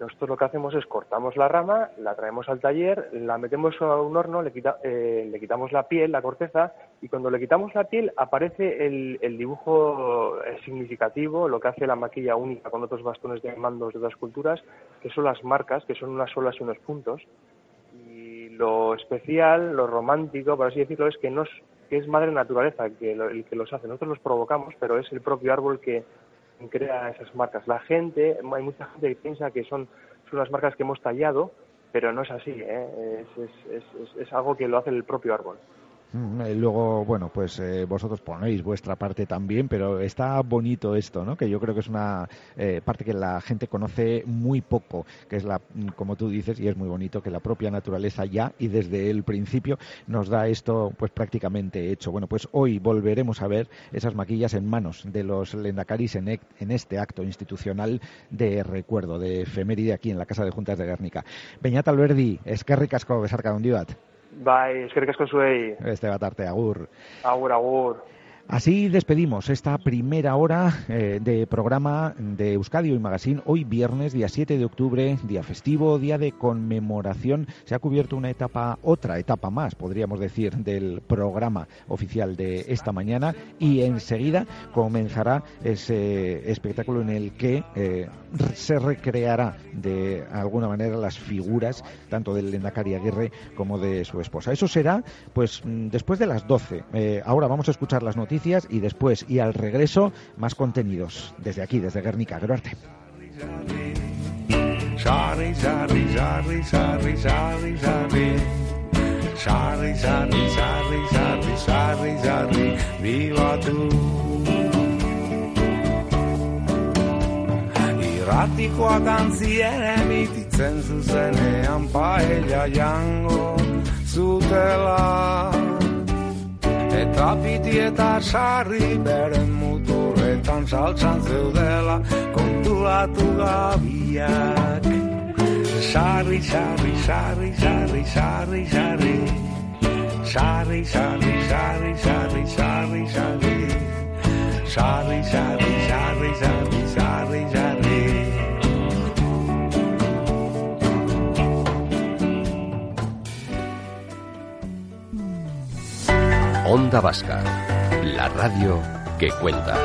Nosotros lo que hacemos es cortamos la rama, la traemos al taller, la metemos a un horno, le, eh, le quitamos la piel, la corteza, y cuando le quitamos la piel aparece el, dibujo eh, significativo, lo que hace la maquilla única con otros bastones de mandos de otras culturas, que son las marcas, que son unas solas y unos puntos. Y lo especial, lo romántico, por así decirlo, es que, nos, que es madre naturaleza que el que los hace. Nosotros los provocamos, pero es el propio árbol que crea esas marcas. La gente, hay mucha gente que piensa que son, son las marcas que hemos tallado, pero no es así, ¿eh? es, es, es algo que lo hace el propio árbol. Mm, eh, luego, bueno, pues eh, vosotros ponéis vuestra parte también, pero está bonito esto, ¿no? Que yo creo que es una eh, parte que la gente conoce muy poco, que es la, mm, como tú dices, y es muy bonito que la propia naturaleza ya y desde el principio nos da esto, pues prácticamente hecho. Bueno, pues hoy volveremos a ver esas maquillas en manos de los lendacaris en, en este acto institucional de recuerdo, de efeméride aquí en la Casa de Juntas de Guernica. Beñat Alberdi, eskerrik asko besarka hundibat. Bai, eskerrik asko zuei. Este batarte, agur. Agur, agur. Así despedimos esta primera hora eh, de programa de Euskadi y Magazine. Hoy viernes, día 7 de octubre, día festivo, día de conmemoración. Se ha cubierto una etapa, otra etapa más, podríamos decir, del programa oficial de esta mañana. Y enseguida comenzará ese espectáculo en el que eh, se recreará de alguna manera las figuras tanto del Lendakari Aguirre como de su esposa. Eso será pues mm, después de las 12. Eh, ahora vamos a escuchar las noticias y después y al regreso más contenidos desde aquí, desde Guernica. Zutela Eta piti eta sarri beren muturretan saltzan zeudela kontuatu gabiak. Sarri, sarri, sarri, sarri, sarri, sarri. Sarri, sarri, sarri, sarri, sarri, sarri. Sarri, sarri, sarri, sarri, sarri, sarri. Onda Vasca, la radio que cuenta.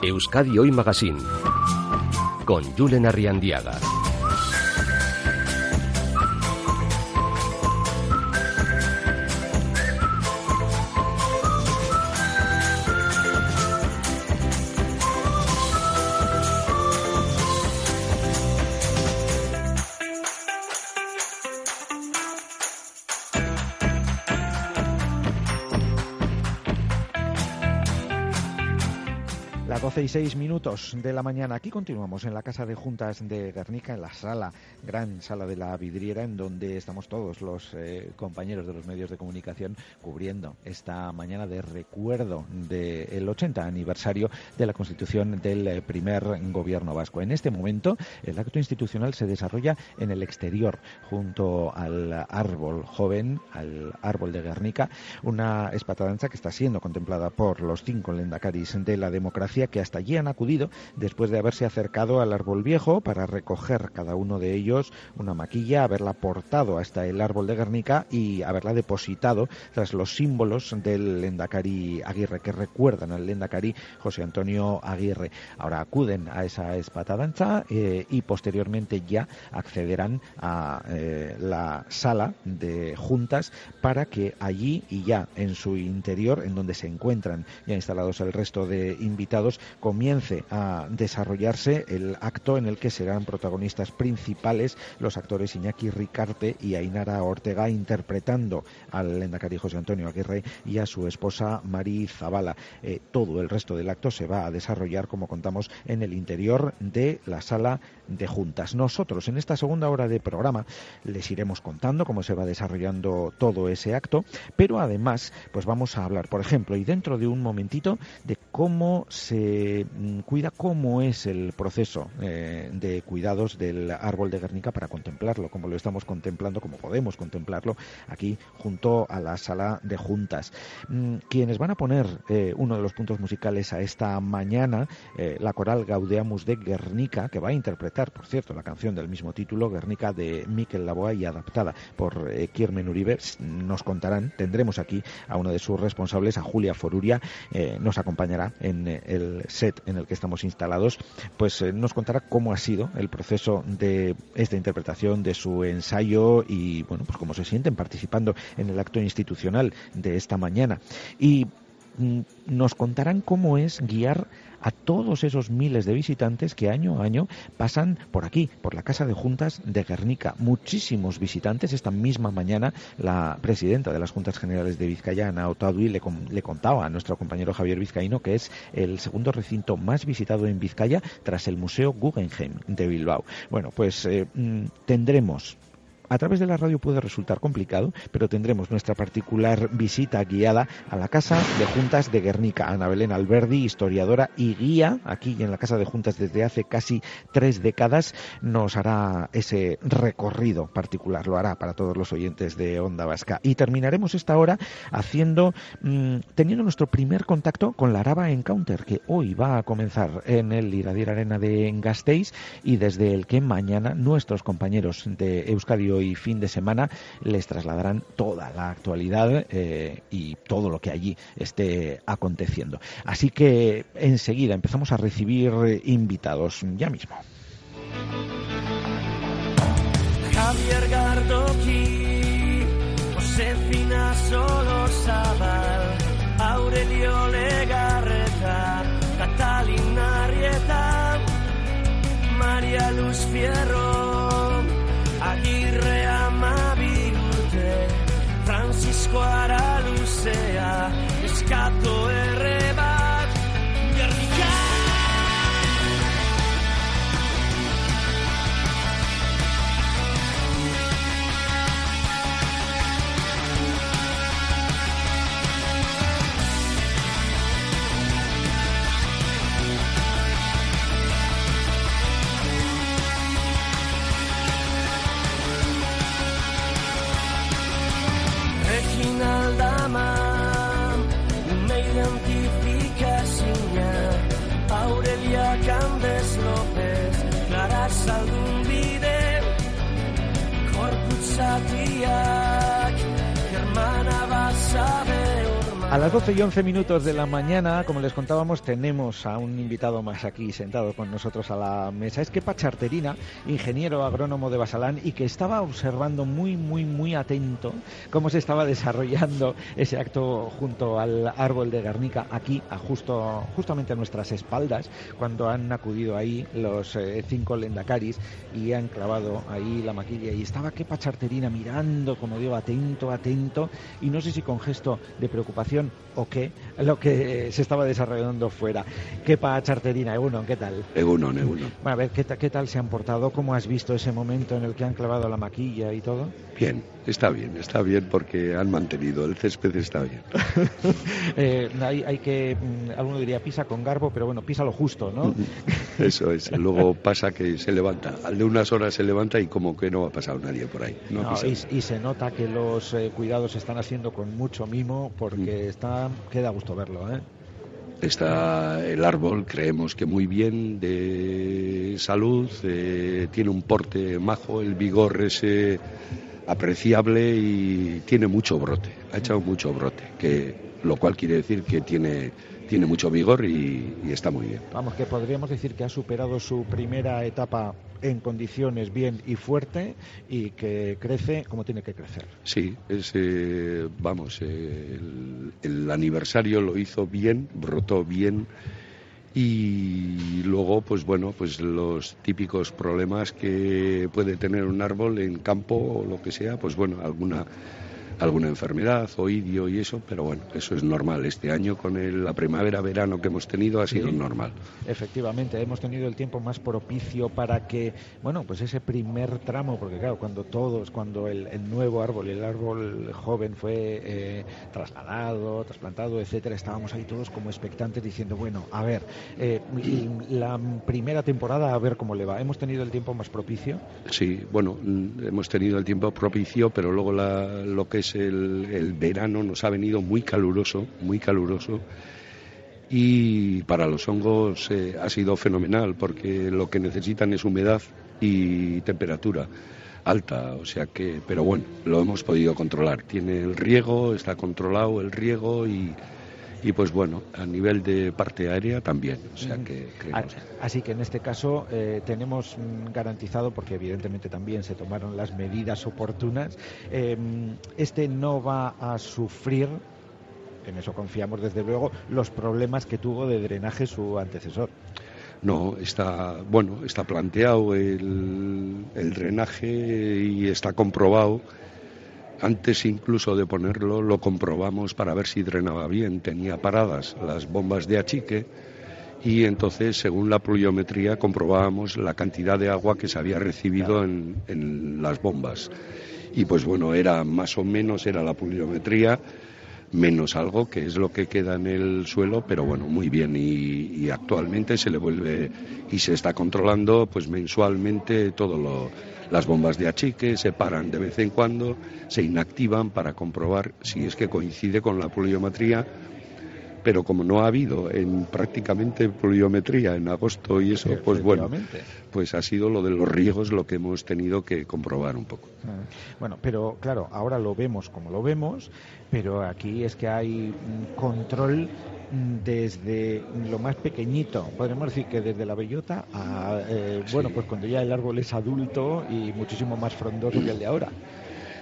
Euskadi Hoy Magazine con Julen Arriandiaga. Seis minutos de la mañana. Aquí continuamos en la Casa de Juntas de Guernica, en la sala, gran sala de la vidriera, en donde estamos todos los eh, compañeros de los medios de comunicación cubriendo esta mañana de recuerdo del 80 aniversario de la constitución del eh, primer gobierno vasco. En este momento, el acto institucional se desarrolla en el exterior, junto al árbol joven, al árbol de Guernica, una espatadanza que está siendo contemplada por los cinco lendacaris de la democracia que hasta allí han acudido después de haberse acercado al árbol viejo para recoger cada uno de ellos una maquilla, haberla portado hasta el árbol de Guernica y haberla depositado tras los símbolos del Lendakari Aguirre, que recuerdan al Lendakari José Antonio Aguirre. Ahora acuden a esa espatadanza eh, y posteriormente ya accederán a eh, la sala de juntas para que allí y ya en su interior, en donde se encuentran ya instalados el resto de invitados, comience a desarrollarse el acto en el que serán protagonistas principales los actores Iñaki Ricarte y Ainara Ortega interpretando al Lendakari José Antonio Aguirre y a su esposa Mari Zabala. Eh, todo el resto del acto se va a desarrollar, como contamos, en el interior de la sala de juntas. Nosotros en esta segunda hora de programa les iremos contando cómo se va desarrollando todo ese acto, pero además pues vamos a hablar, por ejemplo, y dentro de un momentito, de cómo se mm, cuida, cómo es el proceso eh, de cuidados del árbol de Guernica para contemplarlo, como lo estamos contemplando, como podemos contemplarlo aquí junto a la sala de juntas. Mm, quienes van a poner eh, uno de los puntos musicales a esta mañana, eh, la coral Gaudeamus de Guernica, que va a interpretar por cierto, la canción del mismo título, Guernica de Miquel Laboa y adaptada por eh, Kiermen Uribe. Nos contarán, tendremos aquí a uno de sus responsables, a Julia Foruria, eh, nos acompañará en eh, el set en el que estamos instalados, pues nos contará cómo ha sido el proceso de esta interpretación, de su ensayo y, bueno, pues cómo se sienten participando en el acto institucional de esta mañana. Y mm, nos contarán cómo es guiar a todos esos miles de visitantes que año a año pasan por aquí, por la Casa de Juntas de Guernica. Muchísimos visitantes. Esta misma mañana la presidenta de las Juntas Generales de Vizcaya, Ana Otadui, le, le contaba a nuestro compañero Javier Vizcaíno que es el segundo recinto más visitado en Vizcaya tras el Museo Guggenheim de Bilbao. Bueno, pues eh, mm, tendremos a través de la radio puede resultar complicado, pero tendremos nuestra particular visita guiada a la Casa de Juntas de Guernica. Ana Belén Alberdi, historiadora y guía aquí en la Casa de Juntas desde hace casi tres décadas, nos hará ese recorrido particular, lo hará para todos los oyentes de Onda Vasca. Y terminaremos esta hora haciendo, mmm, teniendo nuestro primer contacto con la Araba Encounter, que hoy va a comenzar en el Iradier Arena de Gasteiz y desde el que mañana nuestros compañeros de Euskadi y fin de semana les trasladarán toda la actualidad eh, y todo lo que allí esté aconteciendo. Así que enseguida empezamos a recibir invitados ya mismo. Javier Gardoki, Josefina Solosabal, Aurelio Legarreta, Catalina Arrieta, María Luz Fierro, Agirre scuola Lucea, scatto azaldun bide korputzatiak germana bat zabeu A las 12 y 11 minutos de la mañana, como les contábamos, tenemos a un invitado más aquí sentado con nosotros a la mesa. Es que Pacharterina, ingeniero agrónomo de Basalán, y que estaba observando muy, muy, muy atento cómo se estaba desarrollando ese acto junto al árbol de Garnica, aquí, a justo, justamente a nuestras espaldas, cuando han acudido ahí los eh, cinco lendacaris y han clavado ahí la maquilla. Y estaba que Pacharterina mirando, como digo, atento, atento, y no sé si con gesto de preocupación o qué, lo que se estaba desarrollando fuera. ¿Qué pa charterina, Egunon? ¿Qué tal? Egunon, Egunon. Bueno, a ver, ¿qué, ¿qué tal se han portado? ¿Cómo has visto ese momento en el que han clavado la maquilla y todo? Bien, está bien, está bien porque han mantenido, el césped está bien. eh, hay, hay, que, alguno diría pisa con garbo, pero bueno, pisa lo justo, ¿no? Eso es, luego pasa que se levanta, al de unas horas se levanta y como que no ha pasado nadie por ahí. No no, y, y, se nota que los eh, cuidados se están haciendo con mucho mimo porque está, queda gusto verlo, ¿eh? Está el árbol, creemos que muy bien, de salud, eh, tiene un porte majo, el vigor es apreciable y tiene mucho brote, ha echado mucho brote, que, lo cual quiere decir que tiene tiene mucho vigor y, está muy bien. Vamos, que podríamos decir que ha superado su primera etapa en condiciones bien y fuerte y que crece como tiene que crecer. Sí, es, eh, vamos, el, el, aniversario lo hizo bien, brotó bien y luego, pues bueno, pues los típicos problemas que puede tener un árbol en campo o lo que sea, pues bueno, alguna alguna enfermedad, oidio y eso, pero bueno, eso es normal. Este año con el, la primavera-verano que hemos tenido ha sido normal. Efectivamente, hemos tenido el tiempo más propicio para que, bueno, pues ese primer tramo, porque claro, cuando todos, cuando el, nuevo árbol, el árbol joven fue eh, trasladado, trasplantado, etcétera, estábamos ahí todos como expectantes diciendo, bueno, a ver, eh, la primera temporada a ver cómo le va. ¿Hemos tenido el tiempo más propicio? Sí, bueno, mm, hemos tenido el tiempo propicio, pero luego la, lo que es el, verano nos ha venido muy caluroso, muy caluroso y para los hongos eh, ha sido fenomenal porque lo que necesitan es humedad y temperatura alta, o sea que, pero bueno, lo hemos podido controlar. Tiene el riego, está controlado el riego y, y pues bueno, a nivel de parte aérea también. O sea que Así que en este caso eh, tenemos mm, garantizado, porque evidentemente también se tomaron las medidas oportunas, em, este no va a sufrir en eso confiamos desde luego, los problemas que tuvo de drenaje su antecesor. No, está, bueno, está planteado el, el drenaje y está comprobado antes incluso de ponerlo lo comprobamos para ver si drenaba bien. Tenía paradas las bombas de achique y entonces, según la pluviometría, comprobábamos la cantidad de agua que se había recibido en, en las bombas. Y pues bueno, era más o menos, era la pluviometría menos algo, que es lo que queda en el suelo, pero bueno, muy bien. Y, actualmente se le vuelve y se está controlando pues mensualmente todo lo, las bombas de achique, se paran de vez en cuando, se inactivan para comprobar si es que coincide con la pluviometría pero como no ha habido en prácticamente pluviometría en agosto y eso, pues bueno, pues ha sido lo de los riegos lo que hemos tenido que comprobar un poco. Ah, bueno, pero claro, ahora lo vemos como lo vemos, pero aquí es que hay control desde lo más pequeñito, podríamos decir que desde la bellota a, eh, bueno, pues cuando ya el árbol es adulto y muchísimo más frondoso que el de ahora.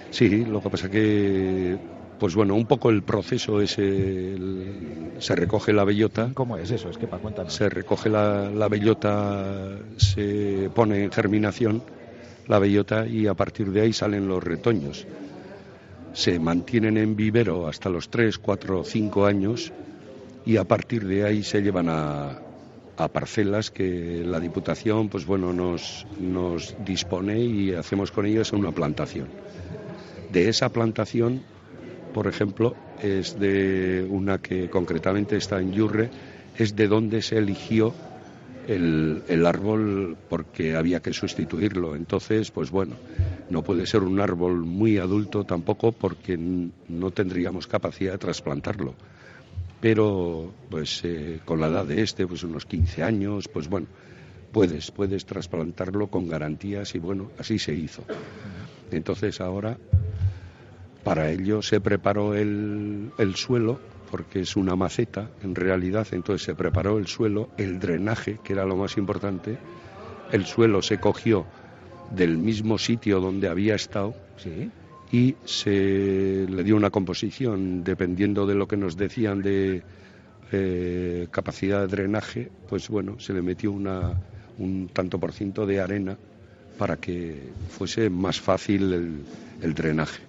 Sí, lo que pasa que pues bueno, un poco el proceso es se recoge la bellota. ¿Cómo es eso? Es que para Se recoge la, la, bellota, se pone en germinación la bellota y a partir de ahí salen los retoños. Se mantienen en vivero hasta los 3, 4, 5 años y a partir de ahí se llevan a, a parcelas que la Diputación pues bueno nos, nos dispone y hacemos con ellas una plantación. De esa plantación por ejemplo, es de una que concretamente está en Yurre, es de donde se eligió el, el, árbol porque había que sustituirlo. Entonces, pues bueno, no puede ser un árbol muy adulto tampoco porque no tendríamos capacidad de trasplantarlo. Pero, pues eh, con la edad de este, pues unos 15 años, pues bueno, puedes, puedes trasplantarlo con garantías y bueno, así se hizo. Entonces ahora para ello se preparó el, suelo, porque es una maceta en realidad, entonces se preparó el suelo, el drenaje, que era lo más importante, el suelo se cogió del mismo sitio donde había estado y se le dio una composición, dependiendo de lo que nos decían de eh, capacidad de drenaje, pues bueno, se le metió una, un tanto por ciento de arena para que fuese más fácil el drenaje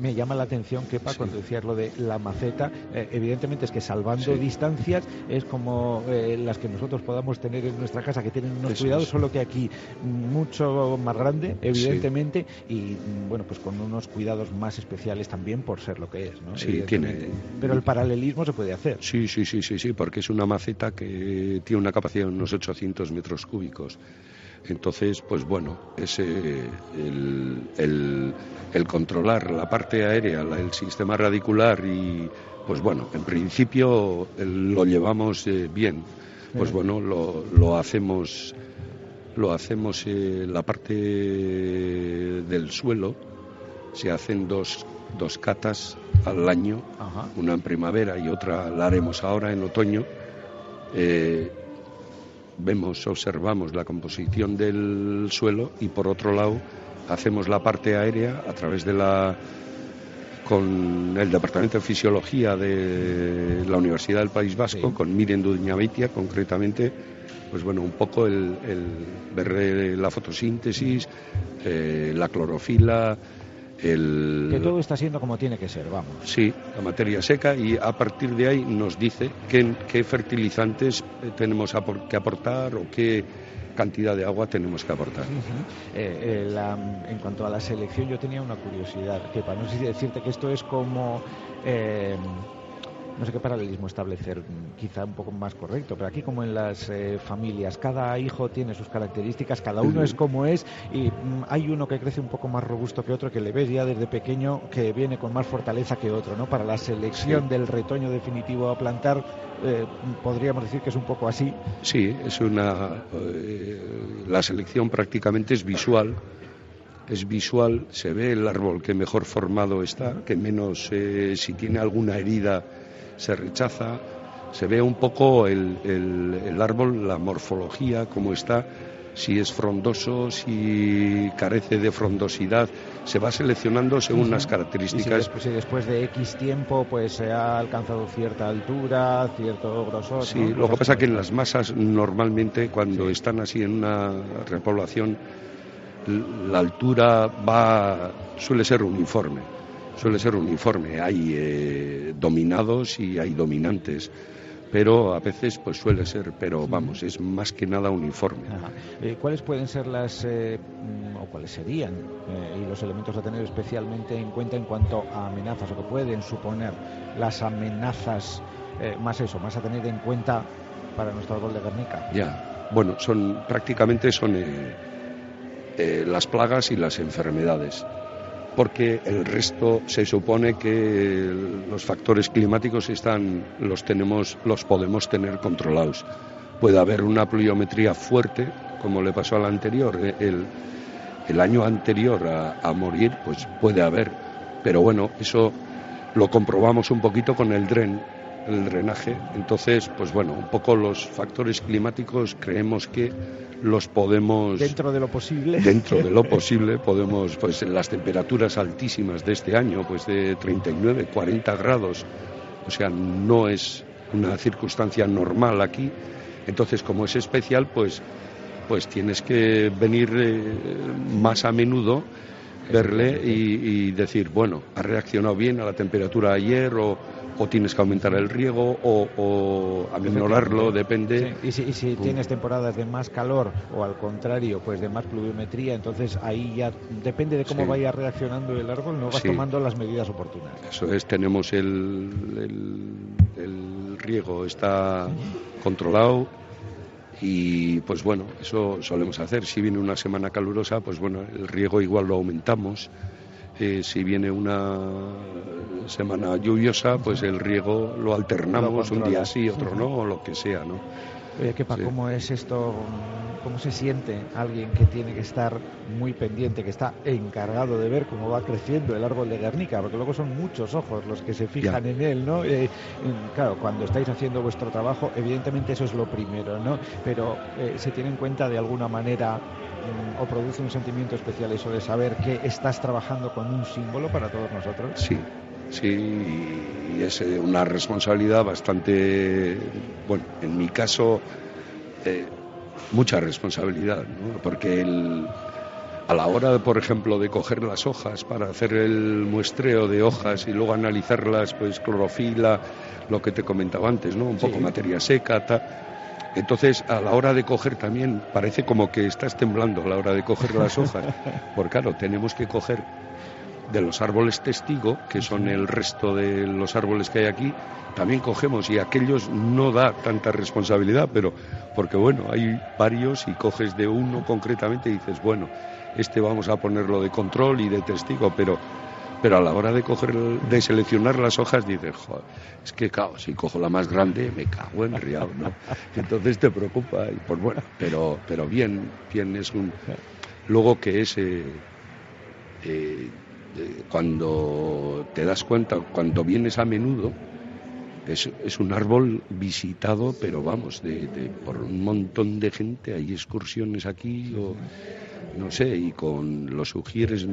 me llama la atención, que cuando decías lo de la maceta, eh, evidentemente es que salvando distancias es como eh, las que nosotros podamos tener en nuestra casa, que tienen unos cuidados, solo que aquí mucho más grande, evidentemente, y mm, bueno, pues con unos cuidados más especiales también por ser lo que es, ¿no? Sí, tiene. Pero el paralelismo se puede hacer. Sí, sí, sí, sí, sí, porque es una maceta que tiene una capacidad de unos 800 metros cúbicos Entonces, pues bueno, ese, el, controlar la parte aérea, el sistema radicular y, pues bueno, en principio lo llevamos eh, bien. Pues bueno, lo, lo hacemos lo hacemos en la parte del suelo, se hacen dos, dos catas al año, una en primavera y otra la haremos ahora en otoño. Eh, vemos, observamos la composición del suelo y por otro lado hacemos la parte aérea a través de la con el Departamento de Fisiología de la Universidad del País Vasco, con Miren Duñabeitia concretamente, pues bueno, un poco el, ver la fotosíntesis, eh, la clorofila, el... Que todo está siendo como tiene que ser, vamos. Sí, la materia seca y a partir de ahí nos dice qué, qué fertilizantes tenemos que aportar o qué cantidad de agua tenemos que aportar. Eh, eh, en cuanto a la selección, yo tenía una curiosidad, que para no decirte que esto es como... Eh, no sé qué paralelismo establecer, quizá un poco más correcto, pero aquí como en las eh, familias, cada hijo tiene sus características, cada uno es como es y mm, hay uno que crece un poco más robusto que otro, que le ves ya desde pequeño que viene con más fortaleza que otro, ¿no? Para la selección del retoño definitivo a plantar, eh, podríamos decir que es un poco así. Sí, es una... Eh, la selección prácticamente es visual es visual, se ve el árbol que mejor formado está, que menos, si tiene alguna herida, se rechaza, se ve un poco el, el, árbol, la morfología, cómo está, si es frondoso, si carece de frondosidad, se va seleccionando según las características. Y si después, de X tiempo pues se ha alcanzado cierta altura, cierto grosor. Sí, lo que pasa es que en las masas normalmente cuando están así en una repoblación la altura va suele ser uniforme suele ser uniforme. Hay eh, dominados y hay dominantes pero a veces pues suele ser, pero vamos, es más que nada uniforme. Eh, ¿Cuáles pueden ser las, eh, o cuáles serían, y los elementos a tener especialmente en cuenta en cuanto a amenazas, o que pueden suponer las amenazas, más eso, más a tener en cuenta para nuestro árbol de Guernica? Ya, bueno, son prácticamente son las plagas y las enfermedades porque el resto se supone que los factores climáticos están, los tenemos, los podemos tener controlados. Puede haber una pluviometría fuerte, como le pasó al anterior, el, el año anterior a, a, morir, pues puede haber, pero bueno, eso lo comprobamos un poquito con el dren, el drenaje. Entonces, pues bueno, un poco los factores climáticos creemos que los podemos dentro de lo posible. Dentro de lo posible podemos pues en las temperaturas altísimas de este año pues de 39 40 grados. O sea no es una circunstancia normal aquí. Entonces como es especial pues pues tienes que venir eh, más a menudo verle y, y, decir bueno ha reaccionado bien a la temperatura ayer o o tienes que aumentar el riego o, o depende. Y si, tienes temporadas de más calor o al contrario, pues de más pluviometría, entonces ahí ya depende de cómo vaya reaccionando el árbol, no vas tomando las medidas oportunas. Eso es, tenemos el, el, riego, está controlado y pues bueno, eso solemos hacer. Si viene una semana calurosa, pues bueno, el riego igual lo aumentamos si viene una semana lluviosa, pues el riego lo alternamos un día sí, otro no, o lo que sea, ¿no? Oye, ¿cómo es esto? ¿Cómo se siente alguien que tiene que estar muy pendiente, que está encargado de ver cómo va creciendo el árbol de Guernica? Porque luego son muchos ojos los que se fijan en él, ¿no? Eh, claro, cuando estáis haciendo vuestro trabajo, evidentemente eso es lo primero, ¿no? Pero eh, se tiene en cuenta de alguna manera o produce un sentimiento especial eso de saber que estás trabajando con un símbolo para todos nosotros? Sí, sí, y es eh, una responsabilidad bastante, bueno, en mi caso, eh, mucha responsabilidad, ¿no? porque el, a la hora, por ejemplo, de coger las hojas para hacer el muestreo de hojas y luego analizarlas, pues clorofila, lo que te comentaba antes, ¿no? Un poco materia seca, tal entonces, a la hora de coger también, parece como que estás temblando a la hora de coger las hojas. Porque claro, tenemos que coger de los árboles testigo, que son el resto de los árboles que hay aquí, también cogemos y aquellos no da tanta responsabilidad, pero porque bueno, hay varios y coges de uno concretamente y dices, bueno, este vamos a ponerlo de control y de testigo, pero pero a la hora de coger de seleccionar las hojas dices, joder, es que claro, si cojo la más grande me cago en riado, ¿no? Entonces te preocupa y pues bueno, pero pero bien, bien es un luego que ese eh, cuando te das cuenta, cuando vienes a menudo, es, es un árbol visitado, pero vamos, de, por un montón de gente. Hay excursiones aquí o no sé, y con los sugieres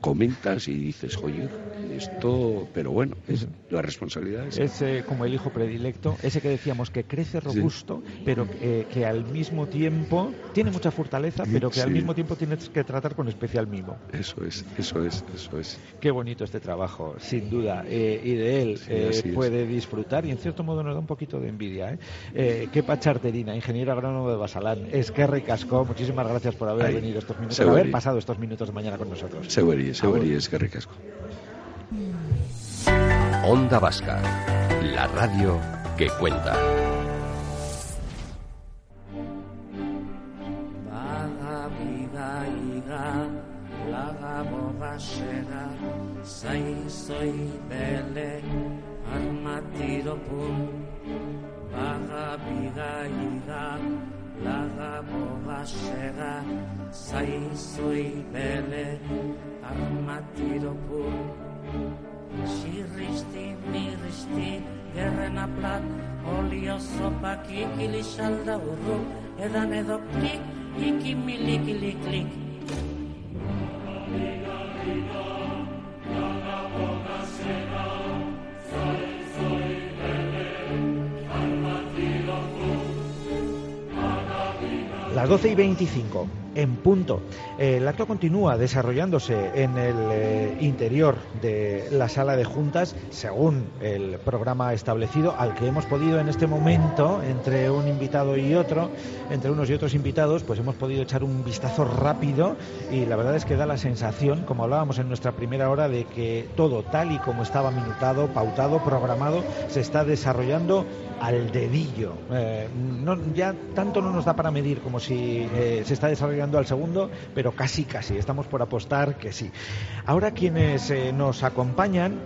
comentas y dices, oye, esto, pero bueno, es, la responsabilidad es... Es eh, como el hijo predilecto, ese que decíamos que crece robusto, pero que al mismo tiempo tiene mucha fortaleza, pero que al mismo tiempo tienes que tratar con especial mimo. Eso es, eso es, eso es. Qué bonito este trabajo, sin duda, eh, y de él eh, puede disfrutar y en cierto modo nos da un poquito de envidia. ¿eh? qué pacharterina, ingeniero agrónomo de Basalán, es que ricasco, muchísimas gracias por haber venido estos minutos, haber pasado estos minutos de mañana con nosotros. Seguri, seguri, es que ricasco. Onda Vasca, la radio que cuenta. Zaizoi bele armatiro pun Sirristi, mirristi, gerrena plat, olio zopak ikili salda urru, edan edo klik, ikimilikili klik. Las 12 y 25, en punto. El acto continúa desarrollándose en el eh, interior de la sala de juntas, según el programa establecido, al que hemos podido en este momento, entre un invitado y otro, entre unos y otros invitados, pues hemos podido echar un vistazo rápido y la verdad es que da la sensación, como hablábamos en nuestra primera hora, de que todo tal y como estaba minutado, pautado, programado, se está desarrollando al dedillo. Eh, no, ya tanto no nos da para medir como si eh, se está desarrollando al segundo, pero casi, casi. Estamos por apostar que sí. Ahora quienes eh, nos acompañan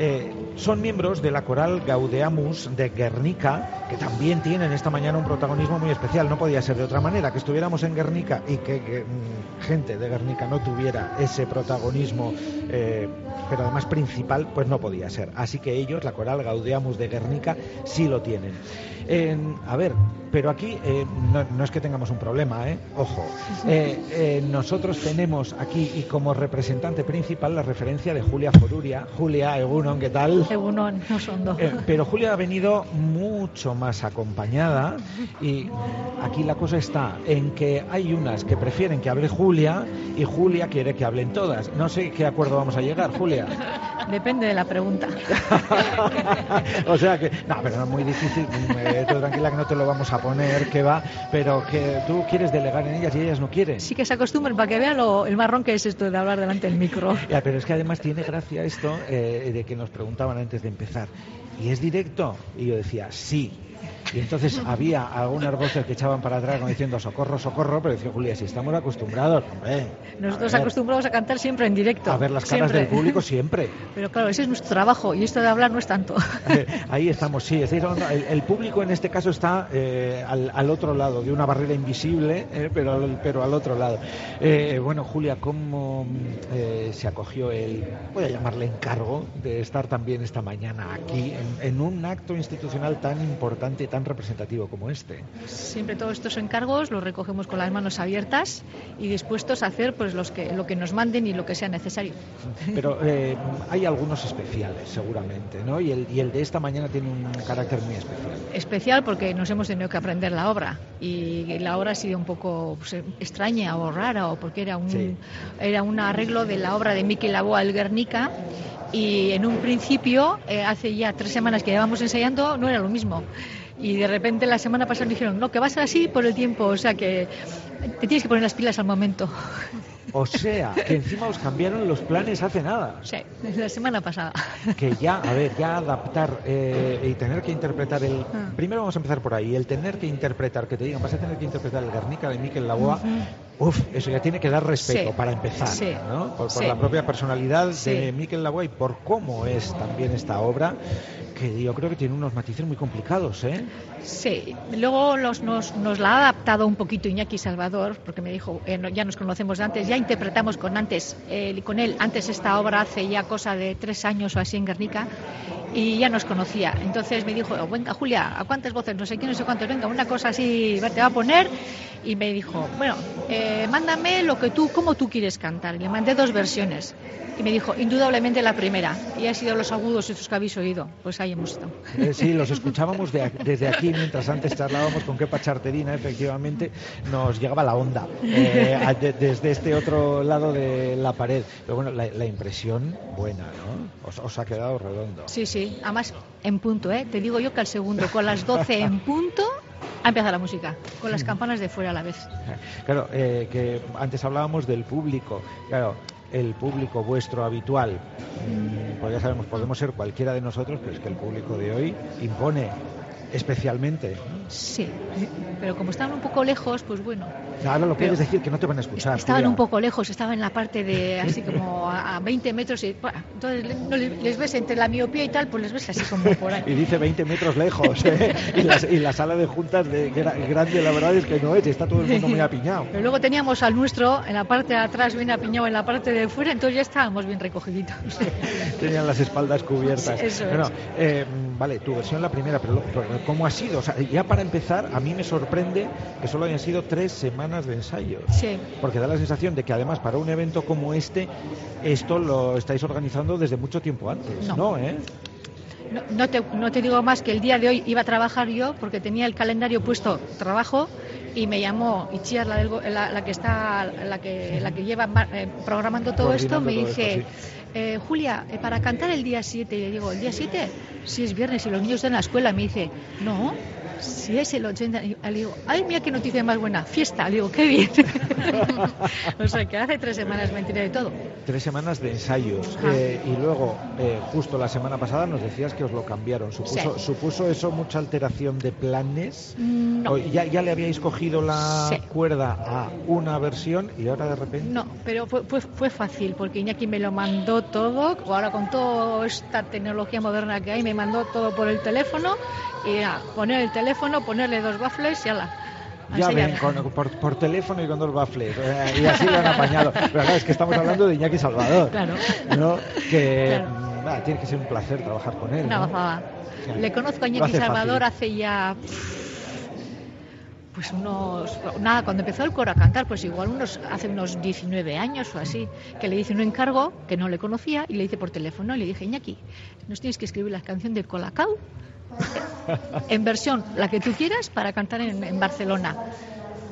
eh, son miembros de la coral Gaudeamus de Guernica, que también tienen esta mañana un protagonismo muy especial. No podía ser de otra manera que estuviéramos en Guernica y que, mm, gente de Guernica no tuviera ese protagonismo, eh, pero además principal, pues no podía ser. Así que ellos, la coral Gaudeamus de Guernica, sí lo tienen. A ver, pero aquí eh, no, es que tengamos un problema, ¿eh? Ojo. nosotros tenemos aquí y como representante principal la referencia de Julia Foruria. Julia, Eguno ¿qué tal? Egunon, no son dos. Eh, pero Julia ha venido mucho más acompañada y aquí la cosa está en que hay unas que prefieren que hable Julia y Julia quiere que hablen todas. No sé qué acuerdo vamos a llegar, Julia. Depende de la pregunta. o sea que, no, pero no es muy difícil. Eh, tranquila que no te lo vamos a poner, que va, pero que tú quieres delegar en ellas y ellas no quieren. Sí que se acostumbren para que vean lo, el marrón que es esto de hablar delante del micro. Ya, pero es que además tiene gracia esto eh, de que nos preguntaban antes de empezar. ¿Y es directo? Y yo decía, sí. Y entonces había algunas voces que echaban para atrás como diciendo socorro, socorro, pero decía Julia, si estamos acostumbrados, hombre. Nosotros acostumbramos a cantar siempre en directo. A ver las caras del público siempre. Pero claro, ese es nuestro trabajo y esto de hablar no es tanto. Eh, ahí estamos, sí. el, público en este caso está eh, al, otro lado, de una barrera invisible, eh, pero, pero al otro lado. bueno, Julia, ¿cómo se acogió el, voy a llamarle encargo, de estar también esta mañana aquí en, en un acto institucional tan importante, tan representativo como este. Siempre todos estos encargos los recogemos con las manos abiertas y dispuestos a hacer pues los que, lo que nos manden y lo que sea necesario. Pero eh, hay algunos especiales, seguramente, ¿no? Y el, y el de esta mañana tiene un carácter muy especial. Especial porque nos hemos tenido que aprender la obra y la obra ha sido un poco pues, extraña o rara o porque era un, era un arreglo de la obra de Miquel Laboa El Guernica y en un principio, eh, hace ya tres semanas que llevamos ensayando, no era lo mismo y de repente la semana pasada me dijeron, no, que va a ser así por el tiempo, o sea que te tienes que poner las pilas al momento. O sea, que encima os cambiaron los planes hace nada. Sí, la semana pasada. Que ya, a ver, ya adaptar eh, y tener que interpretar el... Ah. Primero vamos a empezar por ahí, el tener que interpretar, que te digan, vas a tener que interpretar el Guernica de Miquel Laboa, uf, eso ya tiene que dar respeto Sí. para empezar, Sí. ¿no? Por, por Sí. la propia personalidad de Miquel Laboa y por cómo es también esta obra, que yo creo que tiene unos matices muy complicados, ¿eh? Sí, luego los- nos, nos la ha adaptado un poquito Iñaki Salvador, porque me dijo, eh, no- ya nos conocemos de antes, ya interpretamos con antes, eh, con él antes esta obra hace ya cosa de tres años o así en Guernica, y ya nos conocía. Entonces me dijo, venga Julia, ¿a cuántas voces? No sé qué, no sé cuántos, venga, una cosa así te va a poner. Y me dijo, bueno, eh, mándame lo que tú, cómo tú quieres cantar. Le mandé dos versiones. Y me dijo, indudablemente la primera. Y ha sido los agudos esos que habéis oído. Pues ahí hemos estado. Eh, sí, los escuchábamos de desde aquí mientras antes charlábamos con Kepa Charterina, efectivamente nos llegaba la onda eh, desde este otro lado de la pared. Pero bueno, la, la impresión buena, ¿no? Os, os ha quedado redondo. Sí, sí, además en punto, ¿eh? Te digo yo que al segundo, con las 12 en punto, ha empezado la música, con las campanas de fuera a la vez. Claro, eh, que antes hablábamos del público. Claro, el público vuestro habitual, mm, pues ya sabemos, podemos ser cualquiera de nosotros, pero es que el público de hoy impone especialmente. Sí, pero como estaban un poco lejos, pues bueno. Ahora lo puedes decir que no te van a escuchar. Estaban Julia. un poco lejos, estaban en la parte de así como a, a 20 metros y bueno, entonces no les, ves entre la miopía y tal, pues les ves así como por ahí. Y dice 20 metros lejos. ¿eh? Y, la, y la sala de juntas de gra- grande, la verdad es que no es, está todo el mundo muy apiñado. Pero luego teníamos al nuestro en la parte de atrás bien apiñado en la parte de fuera, entonces ya estábamos bien recogiditos. Tenían las espaldas cubiertas. Eso es. Bueno, eh, vale, tu versión la primera, pero, pero ¿cómo ha sido? O sea, ya para empezar, a mí me sorprende que solo hayan sido tres semanas de ensayos. Sí. Porque da la sensación de que además para un evento como este, esto lo estáis organizando desde mucho tiempo antes, ¿no? No. ¿eh? No, no te, no te digo más que el día de hoy iba a trabajar yo porque tenía el calendario puesto trabajo y me llamó Itziar, la, del la, la que está la que, la que lleva eh, programando todo esto, me todo dice esto, eh, Julia, eh, para cantar el día 7, y le digo, ¿el día 7? Si es viernes y los niños están en la escuela, me dice, no, si es el 80, y le digo, ay, mira qué noticia más buena, fiesta, le digo, qué bien. o sea, que hace tres semanas me enteré de todo. Tres semanas de ensayos. Eh, y luego, eh, justo la semana pasada nos decías que os lo cambiaron. ¿Supuso, Sí. ¿supuso eso mucha alteración de planes? No. ¿O ya, ya le habíais cogido la Sí. cuerda a una versión y ahora de repente... No, pero fue, fue, fue fácil porque Iñaki me lo mandó todo. Ahora con toda esta tecnología moderna que hay, me mandó todo por el teléfono. Y era poner el teléfono, ponerle dos baffles y ala. a Ya ven, con- por, por teléfono y con dos baffles. eh, y así lo han apañado. Pero claro, es que estamos hablando de Iñaki Salvador. Claro. ¿no? Que Claro. mm, ah, tiene que ser un placer trabajar con él. ¿no? Le conozco a Iñaki hace Salvador fácil. hace ya. Pues unos. Nada, cuando empezó el coro a cantar, pues igual unos hace unos 19 años o así, que le hice un encargo que no le conocía y le hice por teléfono y le dije, Iñaki, nos tienes que escribir la canción de Colacao en versión la que tú quieras para cantar en, en Barcelona.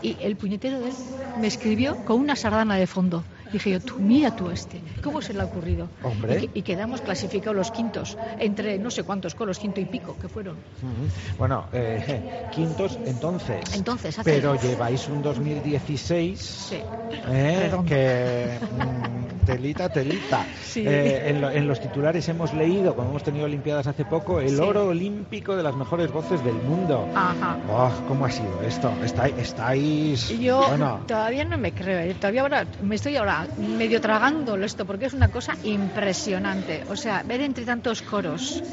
Y el puñetero de él me escribió con una sardana de fondo. Dije yo, tú mira tú este, ¿cómo se le ha ocurrido? Hombre. Y, y quedamos clasificados los quintos, entre no sé cuántos coros, quinto y pico que fueron. Ujú. Bueno, eh, quintos entonces. Entonces, hace- Pero lleváis un 2016 Sí. eh, que mm, telita, telita. Sí. Eh, en, lo- en los titulares hemos leído, como hemos tenido Olimpiadas hace poco, el Sí. oro olímpico de las mejores voces del mundo. Ajá. Oh, ¿Cómo ha sido esto? Estáis, estáis Yo bueno, todavía no me creo, ¿eh? todavía ahora me estoy ahora medio tragándolo esto porque es una cosa impresionante. O sea, ver entre tantos coros,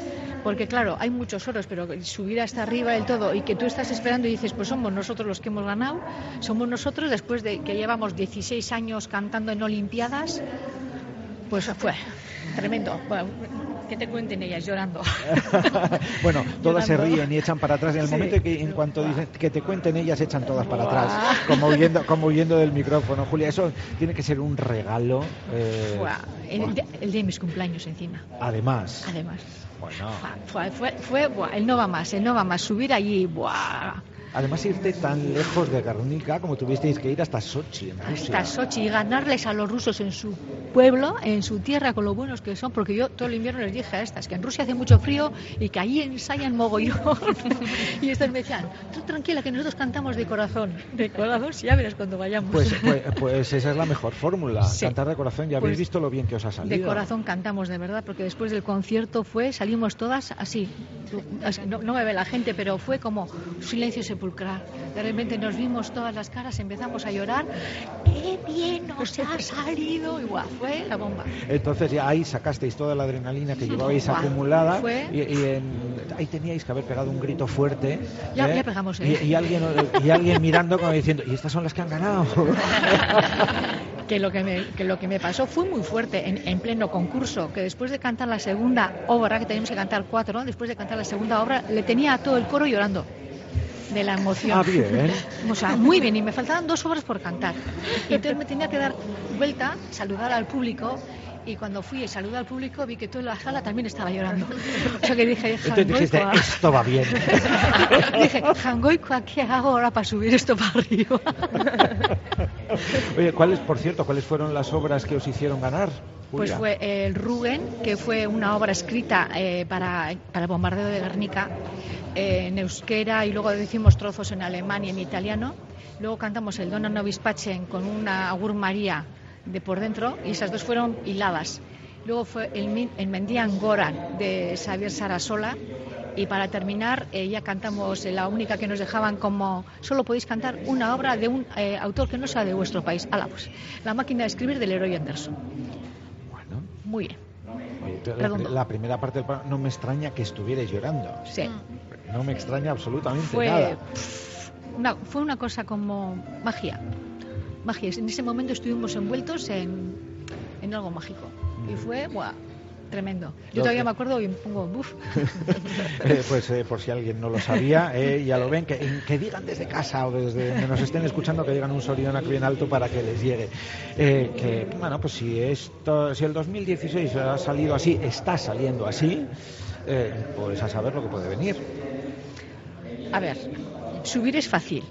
porque claro, hay muchos oros, pero subir hasta arriba del todo y que tú estás esperando y dices, pues somos nosotros los que hemos ganado, somos nosotros después de que llevamos 16 años cantando en Olimpiadas, pues fue tremendo. Que te cuenten ellas llorando. bueno, todas se Llorando. ríen y echan para atrás. En el Sí. momento que en cuanto dicen que te cuenten ellas echan todas para atrás, como huyendo, como huyendo del micrófono. Julia, eso tiene que ser un regalo. eh, el, día- el día de mis cumpleaños encima. además, Además. bueno, Fue, fue, fue, el no va más, el no va más. Subir allí, buah. Además, irte tan lejos de Guernica como tuvisteis que ir hasta Sochi, en Rusia. Hasta Sochi y ganarles a los rusos en su pueblo, en su tierra, con lo buenos que son, porque yo todo el invierno les dije a estas que en Rusia hace mucho frío y que allí ensayan mogollón. y estas me decían, tú tranquila, que nosotros cantamos de corazón. De corazón, si ya verás cuando vayamos. Pues, pues, pues, esa es la mejor fórmula, cantar de corazón. Ya habéis pues visto lo bien que os ha salido. De corazón cantamos, de verdad, porque después del concierto fue, salimos todas así. No, no me ve la gente, pero fue como silencio sepulcral. De repente nos vimos todas las caras, empezamos a llorar. ¡Qué bien nos ha salido! Igual, fue la bomba. Entonces ya ahí sacasteis toda la adrenalina que llevabais acumulada y, ahí teníais que haber pegado un grito fuerte. Ya, ¿eh? pegamos, ¿eh? y, alguien, y alguien mirando como diciendo, ¿y estas son las que han ganado? que lo que me, que lo que me pasó fue muy fuerte en, en, pleno concurso, que después de cantar la segunda obra, que teníamos que cantar cuatro, después de cantar la segunda obra, le tenía a todo el coro llorando de la emoción. Ah, bien. O sea, muy bien, y me faltaban dos obras por cantar. Y entonces me tenía que dar vuelta, saludar al público y cuando fui y saludé al público vi que toda la sala también estaba llorando. O sea que dije, esto va bien. dije, Jangoico, ¿qué hago ahora para subir esto para arriba? Oye, ¿cuáles, por cierto, cuáles fueron las obras que os hicieron ganar? Pues fue el Rugen, que fue una obra escrita eh, para, para, el bombardeo de Guernica eh, en euskera y luego decimos trozos en alemán y en italiano. Luego cantamos el Donna Novis Pacem con una Agur María de por dentro y esas dos fueron hiladas. Luego fue el, el Mendian Goran de Xavier Sarasola y para terminar eh, ya cantamos la única que nos dejaban como solo podéis cantar una obra de un eh, autor que no sea de vuestro país. Ala, pues, La máquina de escribir del héroe Anderson. Bueno. Muy bien. la, primera parte del no me extraña que estuvierais llorando. Sí. No me extraña absolutamente fue, nada. una, fue una cosa como magia magia. En ese momento estuvimos envueltos en, en algo mágico. Y fue, ¡buah! Tremendo. Yo todavía me acuerdo y me pongo buf. Eh, pues eh, por si alguien no lo sabía, eh, ya lo ven, que, que, digan desde casa o desde donde nos estén escuchando que digan un aquí bien alto para que les llegue. que, bueno, pues si, esto, si el 2016 ha salido así, está saliendo así, pues a saber lo que puede venir. A ver, subir es fácil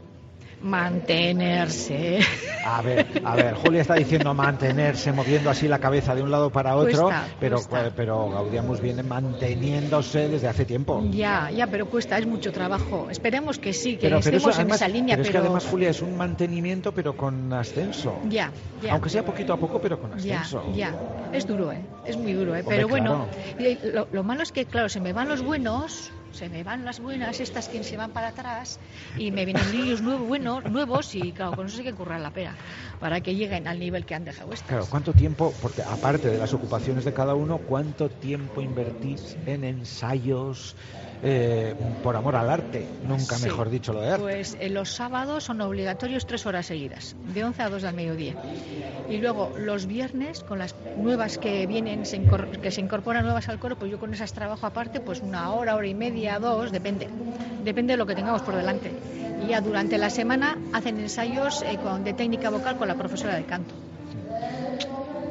mantenerse. A ver, a ver, Julia está diciendo mantenerse, moviendo así la cabeza de un lado para otro, pero pero Gaudiamus viene manteniéndose desde hace tiempo. Ya, ya, pero cuesta, es mucho trabajo. Esperemos que sí, que estemos en esa línea. Pero, es que además, Julia, es un mantenimiento, pero con ascenso. Ya, ya. Aunque sea poquito a poco, pero con ascenso. Ya, ya. Es duro, ¿eh? Es muy duro, ¿eh? pero bueno, lo, lo malo es que, claro, se me van los buenos se me van las buenas, estas que se van para atrás, y me vienen niños nuevos, buenos, nuevos, y claro, con eso hay que currar la pera, para que lleguen al nivel que han dejado estas. Claro, ¿cuánto tiempo, porque aparte de las ocupaciones de cada uno, cuánto tiempo invertís en ensayos, eh, por amor al arte, nunca mejor dicho lo de arte. Pues eh, los sábados son obligatorios tres horas seguidas, de 11 a 2 del mediodía. Y luego los viernes, con las nuevas que vienen, que se incorporan nuevas al coro, pues yo con esas trabajo aparte, pues una hora, hora y media, dos, depende. Depende de lo que tengamos por delante. Y ya durante la semana hacen ensayos eh, con, de técnica vocal con la profesora de canto.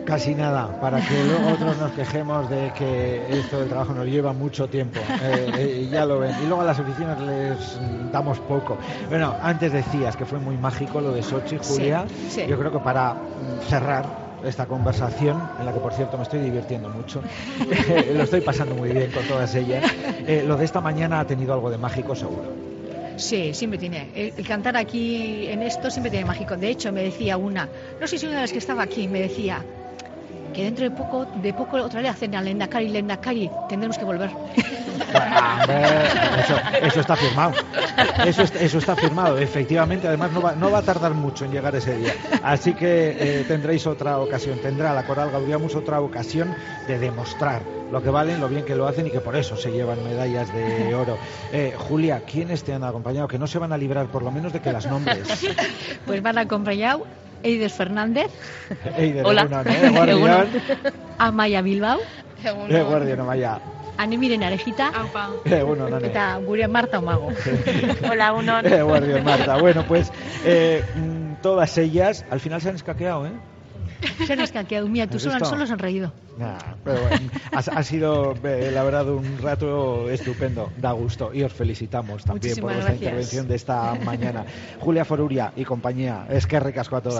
Casi nada, para que luego otros nos quejemos de que esto del trabajo nos lleva mucho tiempo. Eh, eh, ya lo ven. Y luego a las oficinas les damos poco. Bueno, antes decías que fue muy mágico lo de Sochi, Julia. Yo creo que para cerrar esta conversación, en la que por cierto me estoy divirtiendo mucho, lo estoy pasando muy bien con todas ellas, eh, lo de esta mañana ha tenido algo de mágico seguro. Sí, siempre tiene. El, cantar aquí en esto siempre tiene mágico. De hecho, me decía una, no sé si una de las que estaba aquí, me decía, que dentro de poco, de poco otra vez hacen a Lendakari, Lendakari, tendremos que volver. eso, está firmado. Eso, eso, está firmado, efectivamente. Además, no va, no va a tardar mucho en llegar ese día. Así que eh, tendréis otra ocasión, tendrá la Coral Gaudiamus otra ocasión de demostrar lo que valen, lo bien que lo hacen y que por eso se llevan medallas de oro. Eh, Julia, ¿quiénes te han acompañado? Que no se van a librar, por lo menos, de que las nombres. Pues van acompañado Eider Fernández. Eider, Hola. Egunon, Amaya Bilbao. Eguardian, Amaya. Anemiren Arejita. Aupa. Egunon, Ane. Eta gure Marta Omago. Hola, unon. Eguardian, Marta. Bueno, pues eh, mm, todas ellas al final se han escaqueado, ¿eh? Se han escaqueado. Mira, tú ¿Has solo, solo se han reído. Nah, pero bueno, ha, ha sido, eh, la verdad, un rato estupendo. Da gusto. Y os felicitamos también por Muchísimas vuestra gracias. intervención de esta mañana. Julia Foruria y compañía. Es que recasco a todas.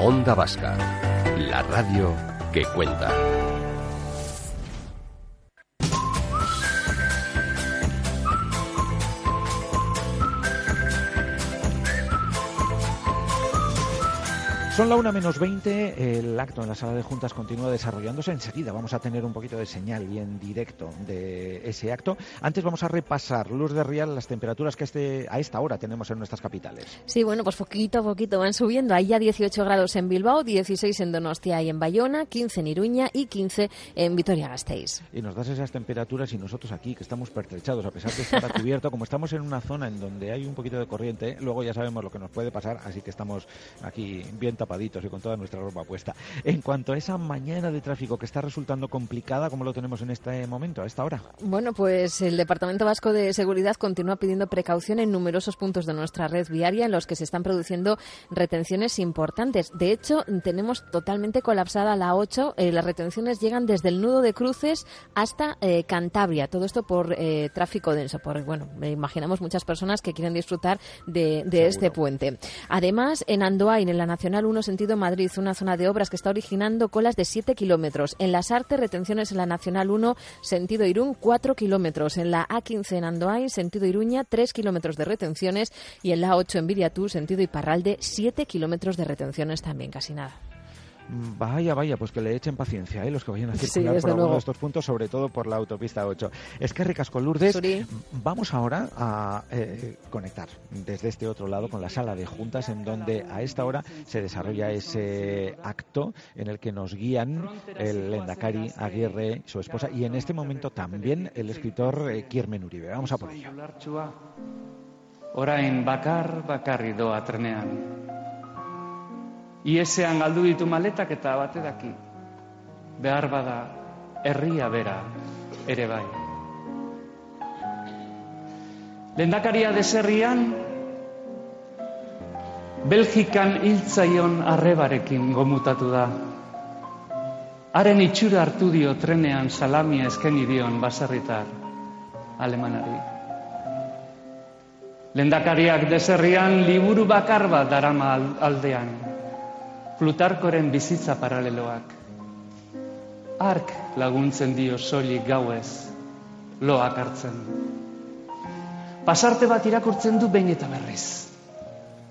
Onda Vasca, la radio que cuenta. Son la una menos 20. El acto en la sala de juntas continúa desarrollándose. Enseguida vamos a tener un poquito de señal y en directo de ese acto. Antes vamos a repasar, Luz de Real, las temperaturas que este, a esta hora tenemos en nuestras capitales. Sí, bueno, pues poquito a poquito van subiendo. Hay ya 18 grados en Bilbao, 16 en Donostia y en Bayona, 15 en Iruña y 15 en Vitoria-Gasteiz. Y nos das esas temperaturas y nosotros aquí, que estamos pertrechados, a pesar de estar a cubierto, como estamos en una zona en donde hay un poquito de corriente, luego ya sabemos lo que nos puede pasar, así que estamos aquí bien tapaditos y con toda nuestra ropa puesta. En cuanto a esa mañana de tráfico que está resultando complicada, ¿cómo lo tenemos en este momento, a esta hora? Bueno, pues el Departamento Vasco de Seguridad continúa pidiendo precaución en numerosos puntos de nuestra red viaria en los que se están produciendo retenciones importantes. De hecho, tenemos totalmente colapsada la 8. Eh, las retenciones llegan desde el nudo de cruces hasta eh, Cantabria. Todo esto por eh, tráfico denso. Por, bueno, me imaginamos muchas personas que quieren disfrutar de, de este puente. Además, en Andoain, en la Nacional 1, sentido Madrid, una zona de obras que está originando colas de 7 kilómetros. En Las Artes, retenciones en la Nacional 1, sentido Irún, 4 kilómetros. En la A15 en Andoain, sentido Iruña, 3 kilómetros de retenciones. Y en la 8 en Viriatú, sentido Iparralde, 7 kilómetros de retenciones también, casi nada. Vaya, vaya, pues que le echen paciencia, ¿eh? los que vayan a circular por alguno de estos puntos, sobre todo por la autopista 8. Es que ricasco Lourdes. Suri. Vamos ahora a eh, conectar desde este otro lado con la sala de juntas, en donde a esta hora se desarrolla ese acto en el que nos guían el Endacari Aguirre, su esposa, y en este momento también el escritor eh, Kiermen Uribe. Vamos a por ello. Orain bakar bakarri doa trenean. Iesean galdu ditu maletak eta bate daki. Behar bada, herria bera ere bai. Lendakaria deserrian, Belgikan hiltzaion arrebarekin gomutatu da. Haren itxura hartu dio trenean salamia eskeni dion baserritar alemanari. Lendakariak deserrian liburu bakar bat darama al- aldean. Plutarkoren bizitza paraleloak. Ark laguntzen dio soilik gauez, loak hartzen. Pasarte bat irakurtzen du behin eta berriz.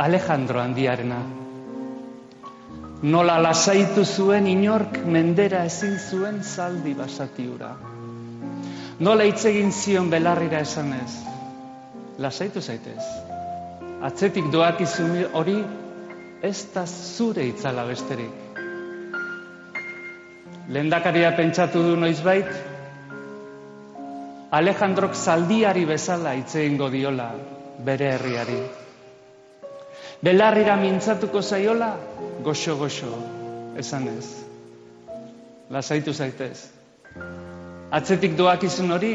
Alejandro handiarena. Nola lasaitu zuen inork mendera ezin zuen zaldi basatiura. Nola hitz egin zion belarrira esanez. Lasaitu zaitez. Atzetik doakizun hori ez da zure itzala besterik. Lehendakaria pentsatu du noizbait, Alejandrok zaldiari bezala hitz egingo diola bere herriari. Belarrira mintzatuko zaiola, goxo-goxo, esanez. Lasaitu zaitez. Atzetik doakizun hori,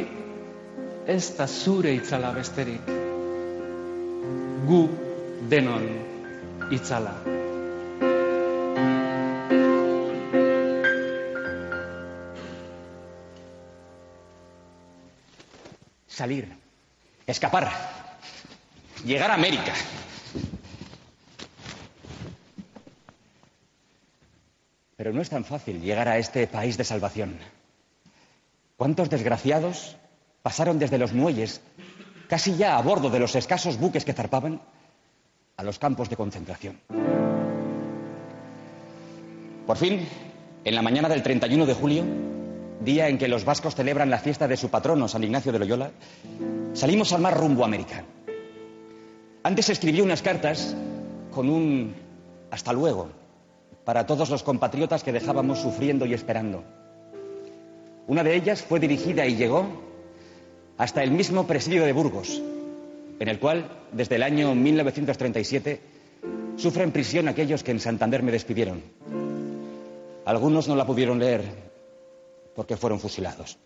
ez da zure itzala besterik. Gu denon itzala. Salir, escapar, llegar a América. Pero no es tan fácil llegar a este país de salvación. ¿Cuántos desgraciados pasaron desde los muelles, casi ya a bordo de los escasos buques que zarpaban, a los campos de concentración? Por fin, en la mañana del 31 de julio, día en que los vascos celebran la fiesta de su patrono, San Ignacio de Loyola, salimos al mar rumbo a América. Antes escribí unas cartas con un hasta luego para todos los compatriotas que dejábamos sufriendo y esperando. Una de ellas fue dirigida y llegó hasta el mismo presidio de Burgos, en el cual, desde el año 1937, sufren prisión aquellos que en Santander me despidieron. Algunos no la pudieron leer, porque fueron fusilados.